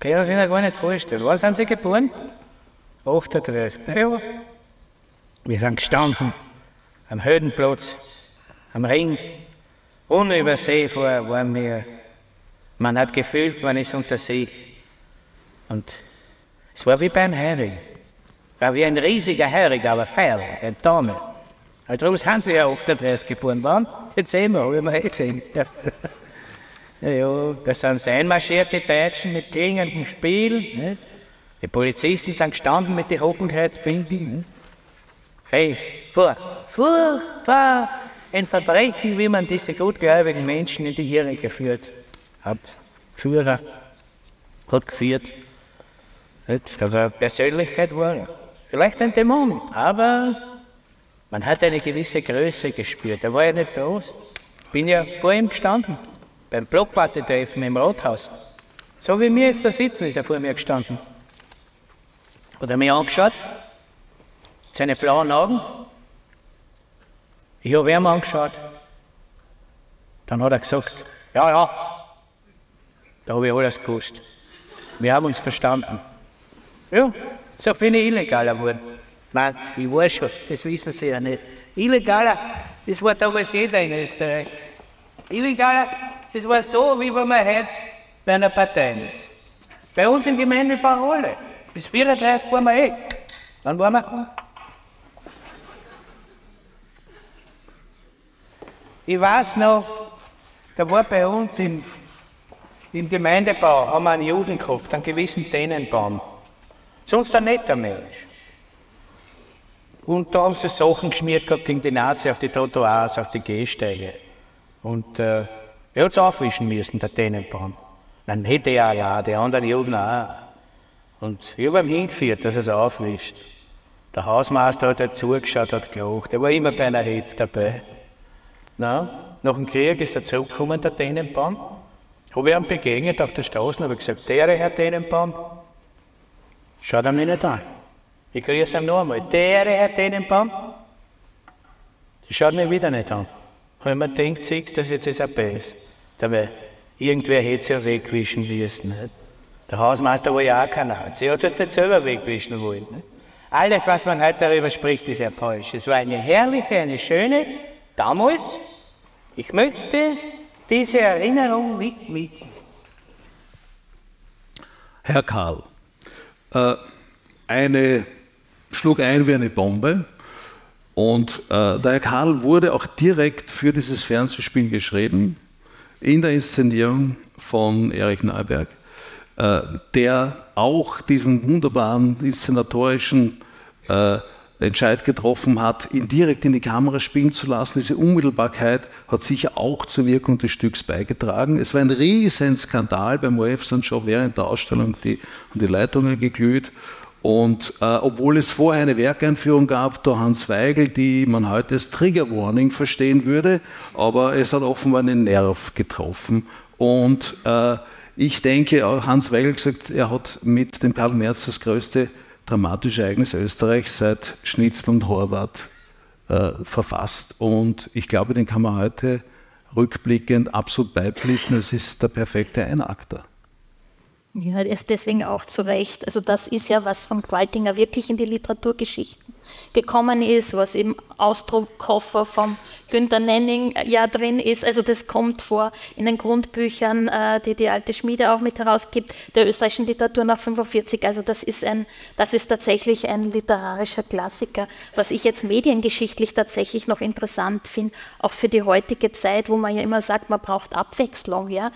Kann ich sich gar nicht vorstellen. Wann sind Sie geboren? 38. Ja. Wir sind gestanden am Hödenplatz, am Ring, unübersehbar waren wir. Man hat gefühlt, man ist unter See. Und es war wie bei einem Hering. War wie ein riesiger Hering, aber feil, ein Dame. Darum sind sie ja 38 geboren worden. Jetzt sehen wir, ich mir gedacht. Ja, das sind einmarschierte Deutschen mit klingendem Spiel. Nicht? Die Polizisten sind gestanden mit den Hockenkreuzbinden. Hey, furchtbar, furchtbar, ein Verbrechen, wie man diese gutgläubigen Menschen in die Irre geführt hat. Führer hat geführt. Nicht? Also eine Persönlichkeit war vielleicht ein Dämon, aber man hat eine gewisse Größe gespürt. Er war ja nicht groß. Ich bin ja vor ihm gestanden, beim Blockparty-Treffen im Rathaus. So wie mir jetzt da sitzen, ist er vor mir gestanden. Hat er mich angeschaut, seine blauen Augen. Ich habe ihn angeschaut. Dann hat er gesagt, ja, ja, da habe ich alles gewusst. Wir haben uns verstanden. Ja, so bin ich illegaler geworden. Nein, ich weiß schon, das wissen Sie ja nicht. Illegaler, das war damals jeder in Österreich. Illegaler, das war so, wie wenn man heute bei einer Partei ist. Bei uns im Gemeindebau alle. Bis 34 waren wir eh. Dann waren wir. Ich weiß noch, da war bei uns im, im Gemeindebau, haben wir einen Juden gehabt, einen gewissen Dänenbaum. Sonst ein netter Mensch. Und da haben sie Sachen geschmiert gehabt gegen die Nazi auf die Trottoirs, auf die Gehsteige. Und äh, er hat es aufwischen müssen, der Dänenbaum. Dann hätte er ja, die anderen Juden auch. Und ich habe ihm hingeführt, dass er es aufwischt. Der Hausmeister hat dazugeschaut, hat gelacht. Er war immer bei einer Hetz dabei. Na, nach dem Krieg ist er zurückgekommen, der Dänenbaum. Habe ich ihm begegnet auf der Straße und habe gesagt, der Herr Dänenbaum, schaut er mich nicht an. Ich grüße ihn noch einmal. Der Herr Dänenbaum, der schaut mich wieder nicht an. Habe ich mir gedacht, siehst du, dass jetzt ist er beiß. Dabei, irgendwer hätte es ja wegwischen müssen. Nicht? Der Hausmeister war ja auch kein Arzt. Er hat jetzt nicht selber wegwischen wollen. Nicht? Alles, was man heute darüber spricht, ist ja falsch. Es war eine herrliche, eine schöne, damals, ich möchte diese Erinnerung mitmischen. Herr Karl, äh, eine schlug ein wie eine Bombe und äh, der Herr Karl wurde auch direkt für dieses Fernsehspiel geschrieben, in der Inszenierung von Erich Neuberg, äh, der auch diesen wunderbaren inszenatorischen äh, Entscheid getroffen hat, ihn direkt in die Kamera spielen zu lassen. Diese Unmittelbarkeit hat sicher auch zur Wirkung des Stücks beigetragen. Es war ein riesen Skandal beim OF, sind schon während der Ausstellung die, die Leitungen geglüht. Und äh, obwohl es vorher eine Werkeinführung gab, da Hans Weigel, die man heute als Trigger Warning verstehen würde, aber es hat offenbar einen Nerv getroffen. Und äh, ich denke, Hans Weigel gesagt, er hat mit dem Karl Merz das größte dramatische Ereignis Österreichs seit Schnitzel und Horvath äh, verfasst. Und ich glaube, den kann man heute rückblickend absolut beipflichten. Es ist der perfekte Einakter. Ja, er ist deswegen auch zu Recht. Also das ist ja, was von Qualtinger wirklich in die Literaturgeschichten gekommen ist, was im Ausdruckkoffer von Günter Nenning ja drin ist. Also das kommt vor in den Grundbüchern, äh, die die alte Schmiede auch mit herausgibt, der österreichischen Literatur nach 45. Also das ist, ein, das ist tatsächlich ein literarischer Klassiker. Was ich jetzt mediengeschichtlich tatsächlich noch interessant finde, auch für die heutige Zeit, wo man ja immer sagt, man braucht Abwechslung. Ja?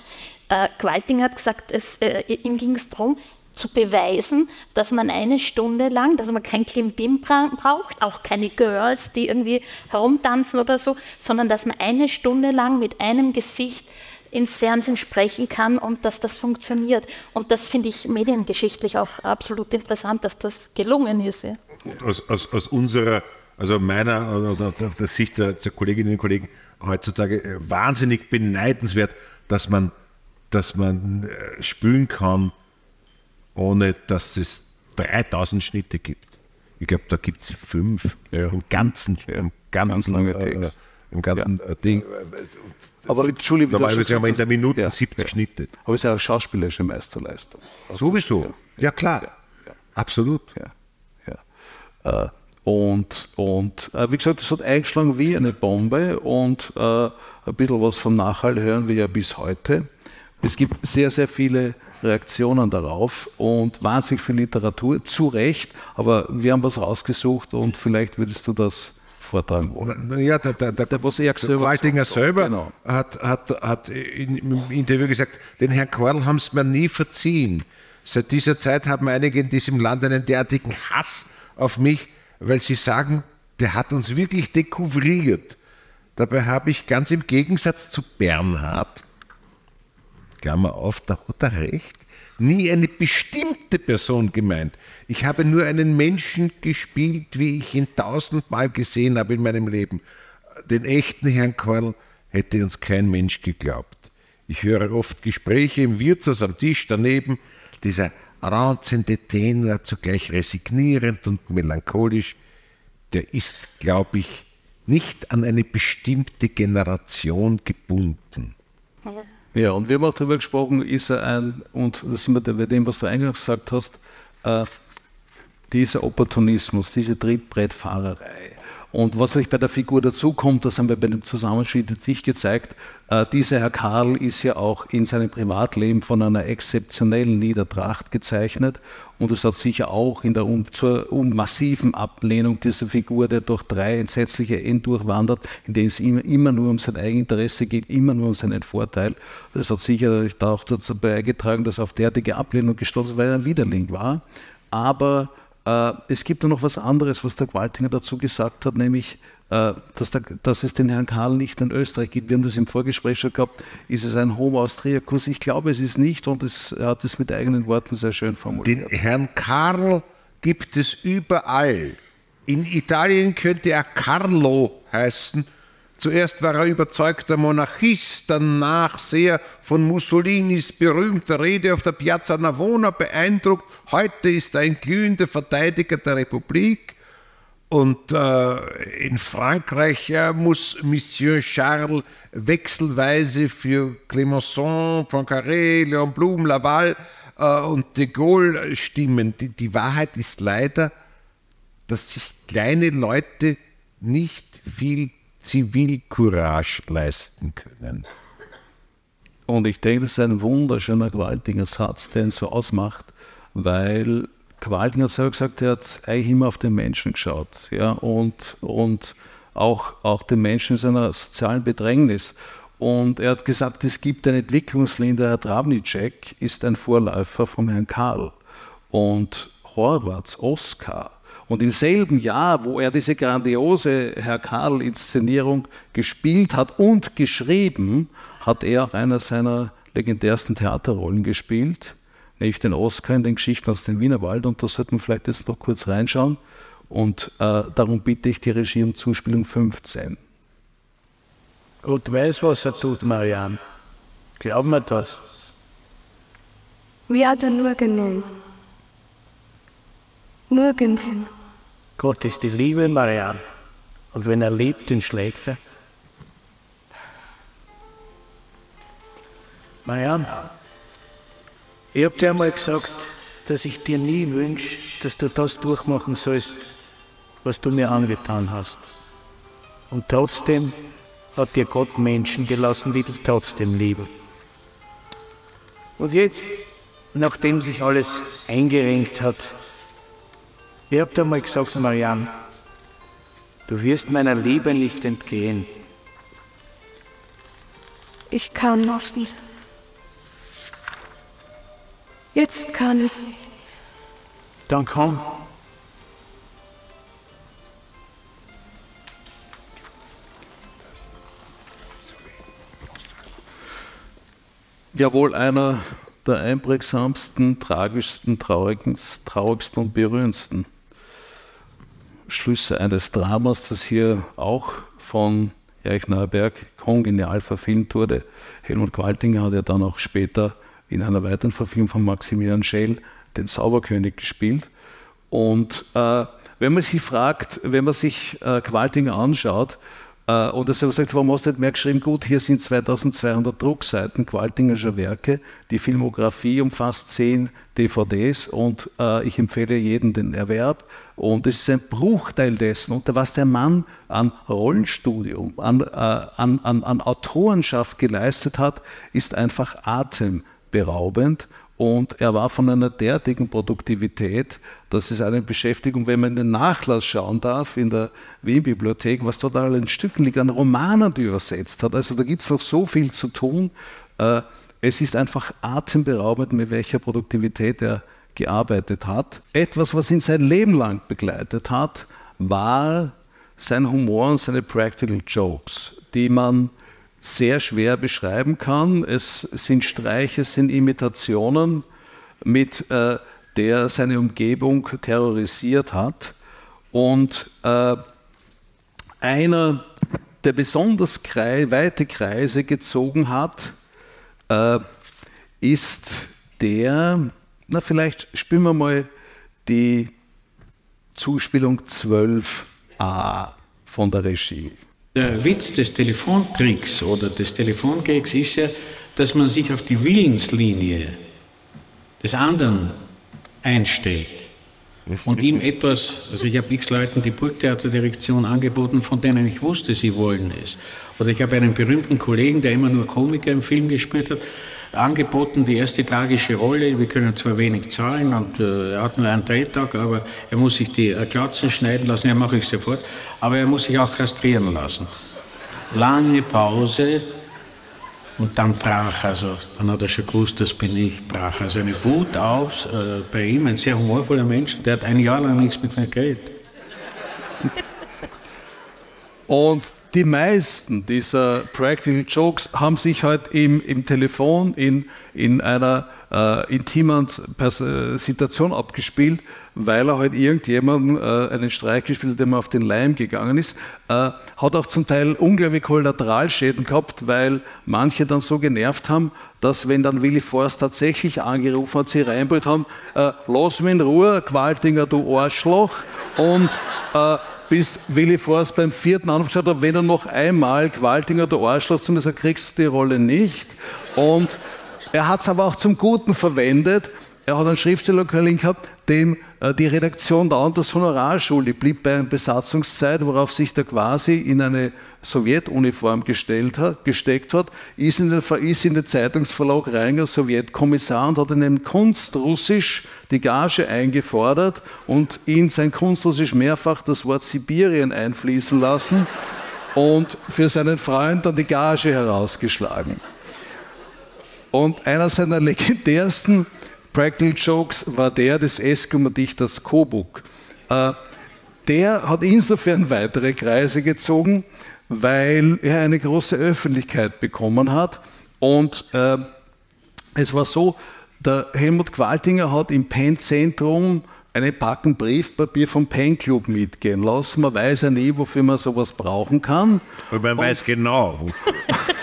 Äh, Qualting hat gesagt, es, äh, ihm ging es darum, zu beweisen, dass man eine Stunde lang, dass man kein Klimbim braucht, auch keine Girls, die irgendwie herumtanzen oder so, sondern dass man eine Stunde lang mit einem Gesicht ins Fernsehen sprechen kann und dass das funktioniert. Und das finde ich mediengeschichtlich auch absolut interessant, dass das gelungen ist. Ja. Aus, aus, aus unserer, also meiner oder der Sicht der, der Kolleginnen und Kollegen heutzutage äh, wahnsinnig beneidenswert, dass man, dass man äh, spülen kann, ohne dass es 3000 Schnitte gibt. Ich glaube, da gibt es fünf ja. im ganzen, ja. im ganzen, lange äh, im ganzen äh, Ding. Aber Entschuldigung, Normalerweise haben wir in der Minute ja, 70 ja. Schnitte. Aber es ist ja auch schauspielerische Meisterleistung. Sowieso. Ja, klar. Absolut. Äh, und und äh, wie gesagt, es hat eingeschlagen wie eine Bombe und äh, ein bisschen was vom Nachhall hören wir ja bis heute. Es gibt sehr, sehr viele Reaktionen darauf und wahnsinnig viel Literatur, zu Recht, aber wir haben was rausgesucht und vielleicht würdest du das vortragen wollen. Ja, der, der, der, der was er der Waltinger selber hat, hat, hat in, im Interview gesagt, den Herrn Korl haben es mir nie verziehen. Seit dieser Zeit haben einige in diesem Land einen derartigen Hass auf mich, weil sie sagen, der hat uns wirklich dekouvriert. Dabei habe ich ganz im Gegensatz zu Bernhard, Klammer auf, da hat er recht, nie eine bestimmte Person gemeint. Ich habe nur einen Menschen gespielt, wie ich ihn tausendmal gesehen habe in meinem Leben. Den echten Herrn Korl hätte uns kein Mensch geglaubt. Ich höre oft Gespräche im Wirtshaus am Tisch daneben, dieser ranzende Tenor, zugleich resignierend und melancholisch, der ist, glaube ich, nicht an eine bestimmte Generation gebunden. Ja, und wir haben auch darüber gesprochen, ist er ein, und das sind wir bei dem, was du eingangs gesagt hast, äh, dieser Opportunismus, diese Trittbrettfahrerei. Und was euch bei der Figur dazukommt, das haben wir bei dem Zusammenschnitt jetzt nicht gezeigt, äh, dieser Herr Karl ist ja auch in seinem Privatleben von einer exzeptionellen Niedertracht gezeichnet und es hat sicher auch in der um, zur um massiven Ablehnung dieser Figur, der durch drei entsetzliche Ehen durchwandert, in denen es immer, immer nur um sein Eigeninteresse geht, immer nur um seinen Vorteil. Das hat sicher auch dazu beigetragen, dass er auf derartige Ablehnung gestoßen weil er ein Widerling war. Aber äh, es gibt noch was anderes, was der Gwaltinger dazu gesagt hat, nämlich, dass, der, dass, es den Herrn Karl nicht in Österreich gibt. Wir haben das im Vorgespräch schon gehabt. Ist es ein Homo Austriacus? Ich glaube, es ist nicht und es, er hat es mit eigenen Worten sehr schön formuliert. Den Herrn Karl gibt es überall. In Italien könnte er Carlo heißen. Zuerst war er überzeugter Monarchist, danach sehr von Mussolinis berühmter Rede auf der Piazza Navona beeindruckt. Heute ist er ein glühender Verteidiger der Republik. Und äh, in Frankreich äh, muss Monsieur Charles wechselweise für Clemenceau, Poincaré, Léon Blum, Laval äh, und de Gaulle stimmen. Die, die Wahrheit ist leider, dass sich kleine Leute nicht viel Zivilcourage leisten können. Und ich denke, das ist ein wunderschöner Gewaltiger Satz, der ihn so ausmacht, weil Gewaltinger hat selber gesagt, er hat eigentlich immer auf den Menschen geschaut ja, und, und auch, auch den Menschen in seiner sozialen Bedrängnis. Und er hat gesagt, es gibt eine Entwicklungslinie, Herr Travnicek ist ein Vorläufer vom Herrn Karl. Und Horvaths Oskar und im selben Jahr, wo er diese grandiose Herr Karl-Inszenierung gespielt hat und geschrieben, hat er auch einer seiner legendärsten Theaterrollen gespielt, nämlich den Oscar in den Geschichten aus dem Wienerwald. Und da sollten wir vielleicht jetzt noch kurz reinschauen. Und äh, darum bitte ich die Regie um Zuspielung 15. Gott weiß, was er tut, Marianne. Glaub mir das. Wie hat er nur genommen? Nur genommen. Gott ist die Liebe, Marianne. Und wenn er liebt, den schlägt er. Marianne, ich hab dir einmal gesagt, dass ich dir nie wünsche, dass du das durchmachen sollst, was du mir angetan hast. Und trotzdem hat dir Gott Menschen gelassen, die dich trotzdem lieben. Und jetzt, nachdem sich alles eingerenkt hat, ich hab dir mal gesagt, Marianne, du wirst meiner Liebe nicht entgehen. Ich kann noch nicht. Jetzt kann ich. Dann komm. ja wohl einer der einprägsamsten, tragischsten, traurigsten, traurigsten und berührendsten Schlüsse eines Dramas, das hier auch von Erich Neuberg kongenial verfilmt wurde. Helmut Qualtinger hat ja dann auch später in einer weiteren Verfilmung von Maximilian Schell den Zauberkönig gespielt. Und äh, wenn man sich fragt, wenn man sich äh, Qualtinger anschaut, äh, und hat gesagt, warum hast du nicht mehr geschrieben? Gut, hier sind 2200 Druckseiten Qualtingerscher Werke. Die Filmografie umfasst 10 DVDs und äh, ich empfehle jedem den Erwerb. Und es ist ein Bruchteil dessen. Und was der Mann an Rollenstudium, an, äh, an, an, an Autorenschaft geleistet hat, ist einfach atemberaubend. Und er war von einer derartigen Produktivität, dass es eine Beschäftigung, wenn man in den Nachlass schauen darf, in der Wien-Bibliothek, was dort an Stücken liegt, an Romanen, die er übersetzt hat. Also da gibt es noch so viel zu tun. Äh, es ist einfach atemberaubend, mit welcher Produktivität er gearbeitet hat. Etwas, was ihn sein Leben lang begleitet hat, war sein Humor und seine Practical Jokes, die man sehr schwer beschreiben kann. Es sind Streiche, es sind Imitationen, mit äh, der seine Umgebung terrorisiert hat. Und äh, einer, der besonders krei weite Kreise gezogen hat, äh, ist der, na vielleicht spielen wir mal die Zuspielung 12a von der Regie. Der Witz des Telefonkriegs oder des Telefonkriegs ist ja, dass man sich auf die Willenslinie des anderen einstellt und ihm etwas, also ich habe x Leuten die Burgtheaterdirektion angeboten, von denen ich wusste, sie wollen es. Oder ich habe einen berühmten Kollegen, der immer nur Komiker im Film gespielt hat, angeboten, die erste tragische Rolle. Wir können zwar wenig zahlen und äh, er hat nur einen Drehtag, aber er muss sich die äh, Glatzen schneiden lassen, ja, mache ich sofort, aber er muss sich auch kastrieren lassen. Lange Pause und dann brach, also dann hat er schon gewusst, das bin ich, brach also eine Wut aus äh, bei ihm, ein sehr humorvoller Mensch, der hat ein Jahr lang nichts mit mir geredet. Und die meisten dieser Practical Jokes haben sich halt im, im Telefon in, in einer äh, intimen Situation abgespielt, weil er halt irgendjemanden äh, einen Streich gespielt hat, dem er auf den Leim gegangen ist. Äh, hat auch zum Teil unglaubliche Kollateralschäden gehabt, weil manche dann so genervt haben, dass wenn dann Willy Forst tatsächlich angerufen hat, sie reinbrüllt haben, äh, lass mich in Ruhe, Qualtinger, du Arschloch. Und äh, bis Willi Forst beim vierten gesagt hat, wenn er noch einmal Qualtinger oder Arschloch zu mir sagt, kriegst du die Rolle nicht. Und er hat es aber auch zum Guten verwendet. Er hat einen Schriftstellerkollegen gehabt, dem die Redaktion der Anders Honorarschule blieb bei einer Besatzungszeit, worauf sich der quasi in eine Sowjetuniform gestellt hat, gesteckt hat, ist in, den, ist in den Zeitungsverlag rein als Sowjetkommissar und hat in einem Kunstrussisch die Gage eingefordert und in sein Kunstrussisch mehrfach das Wort Sibirien einfließen lassen und für seinen Freund dann die Gage herausgeschlagen. Und einer seiner legendärsten Practical Jokes war der des Eskimo-Dichters Kobuk. Äh, der hat insofern weitere Kreise gezogen, weil er eine große Öffentlichkeit bekommen hat. Und äh, es war so, der Helmut Qualtinger hat im Pen-Zentrum eine Packen Briefpapier vom Pen Club mitgehen lassen. Man weiß ja nie, wofür man sowas brauchen kann. Und man Und weiß genau.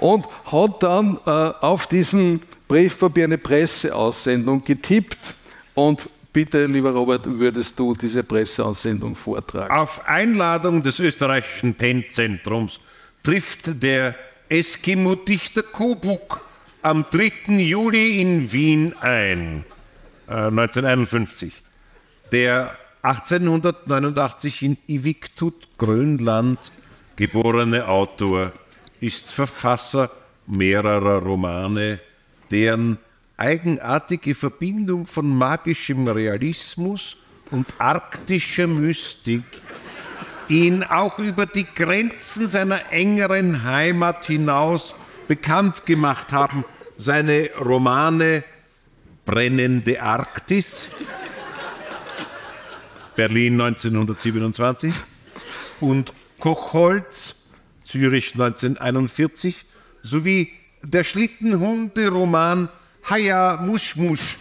und hat dann äh, auf diesen Briefpapier eine Presseaussendung getippt und bitte, lieber Robert, würdest du diese Presseaussendung vortragen? Auf Einladung des österreichischen Pennzentrums trifft der Eskimo-Dichter Kobuk am 3. Juli in Wien ein, äh, 1951. Der 1889 in Iviktut, Grönland, geborene Autor ist Verfasser mehrerer Romane, deren eigenartige Verbindung von magischem Realismus und arktischer Mystik ihn auch über die Grenzen seiner engeren Heimat hinaus bekannt gemacht haben. Seine Romane Brennende Arktis, Berlin 1927 und Kochholz, Zürich 1941, sowie der Schlittenhunde-Roman Haya Musch Musch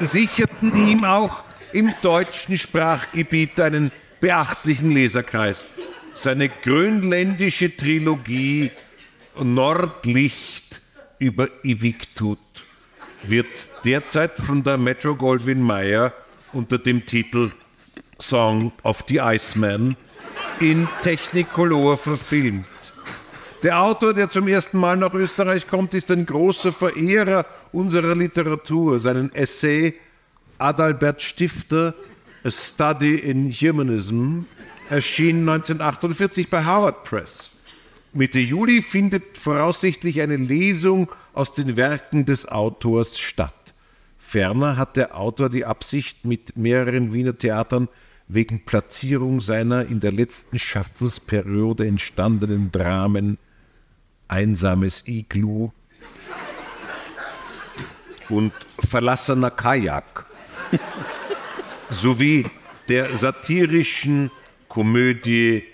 sicherten ihm auch im deutschen Sprachgebiet einen beachtlichen Leserkreis. Seine grönländische Trilogie Nordlicht über Iviktut wird derzeit von der Metro Goldwyn Mayer unter dem Titel Song of the Iceman in Technicolor verfilmt. Der Autor, der zum ersten Mal nach Österreich kommt, ist ein großer Verehrer unserer Literatur. Seinen Essay Adalbert Stifter, A Study in Humanism, erschien 1948 bei Harvard Press. Mitte Juli findet voraussichtlich eine Lesung aus den Werken des Autors statt. Ferner hat der Autor die Absicht, mit mehreren Wiener Theatern wegen Platzierung seiner in der letzten Schaffensperiode entstandenen Dramen Einsames Iglu und Verlassener Kajak sowie der satirischen Komödie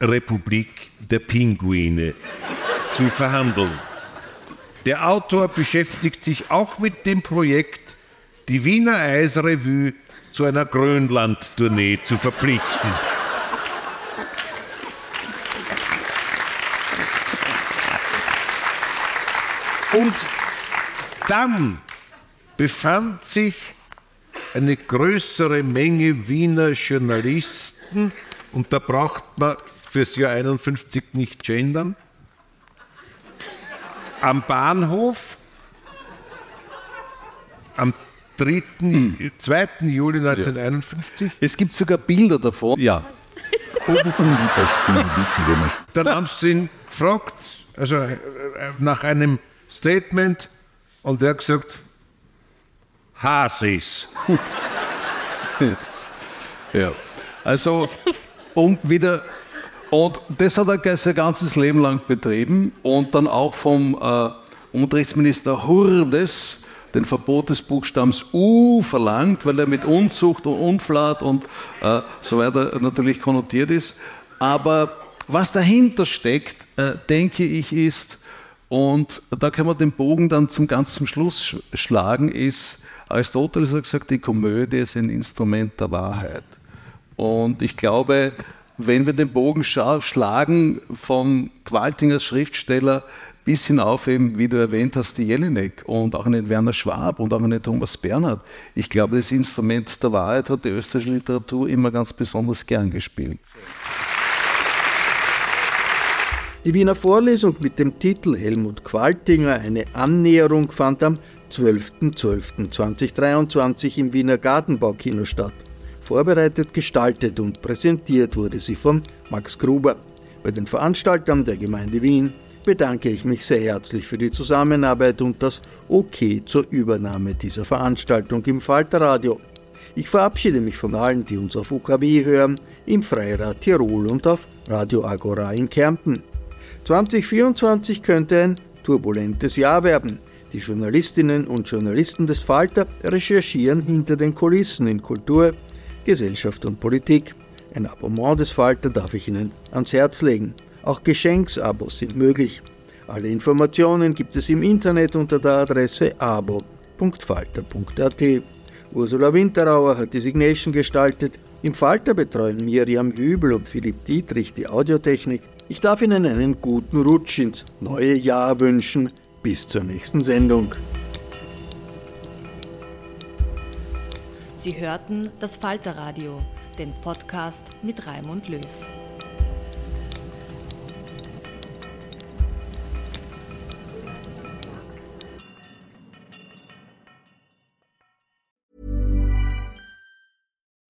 Republik der Pinguine zu verhandeln. Der Autor beschäftigt sich auch mit dem Projekt, die Wiener Eisrevue zu einer Grönland-Tournee zu verpflichten. Und dann befand sich eine größere Menge Wiener Journalisten, und da braucht man fürs Jahr 51 nicht gendern, am Bahnhof am 3. 2. Juli 1951. Es gibt sogar Bilder davon. Ja. Dann haben sie ihn gefragt, also äh, nach einem Statement, und er hat gesagt, Hasis. ja. Also, um wieder und das hat er sein ganzes Leben lang betrieben und dann auch vom äh, Unterrichtsminister Hurdes den Verbot des Buchstabens U verlangt, weil er mit Unzucht und Unflat und äh, so weiter natürlich konnotiert ist. Aber was dahinter steckt, äh, denke ich, ist, und da kann man den Bogen dann zum ganzen Schluss sch schlagen, ist, Aristoteles hat gesagt, die Komödie ist ein Instrument der Wahrheit. Und ich glaube, wenn wir den Bogen schlagen vom Qualtingers Schriftsteller bis hinauf eben, wie du erwähnt hast, die Jelinek und auch einen Werner Schwab und auch einen Thomas Bernhard. Ich glaube, das Instrument der Wahrheit hat die österreichische Literatur immer ganz besonders gern gespielt. Die Wiener Vorlesung mit dem Titel Helmut Qualtinger, eine Annäherung, fand am 12.12.2023 im Wiener Gartenbaukino statt. Vorbereitet, gestaltet und präsentiert wurde sie von Max Gruber. Bei den Veranstaltern der Gemeinde Wien bedanke ich mich sehr herzlich für die Zusammenarbeit und das OK zur Übernahme dieser Veranstaltung im Falterradio. Ich verabschiede mich von allen, die uns auf UKW hören, im Freirad Tirol und auf Radio Agora in Kärnten. 2024 könnte ein turbulentes Jahr werden. Die Journalistinnen und Journalisten des Falter recherchieren hinter den Kulissen in Kultur, Gesellschaft und Politik. Ein Abonnement des Falter darf ich Ihnen ans Herz legen. Auch Geschenksabos sind möglich. Alle Informationen gibt es im Internet unter der Adresse abo.falter.at. Ursula Winterauer hat die Signation gestaltet. Im Falter betreuen Miriam Hübel und Philipp Dietrich die Audiotechnik. Ich darf Ihnen einen guten Rutsch ins neue Jahr wünschen. Bis zur nächsten Sendung. Sie hörten das Falterradio, den Podcast mit Raimund Löw.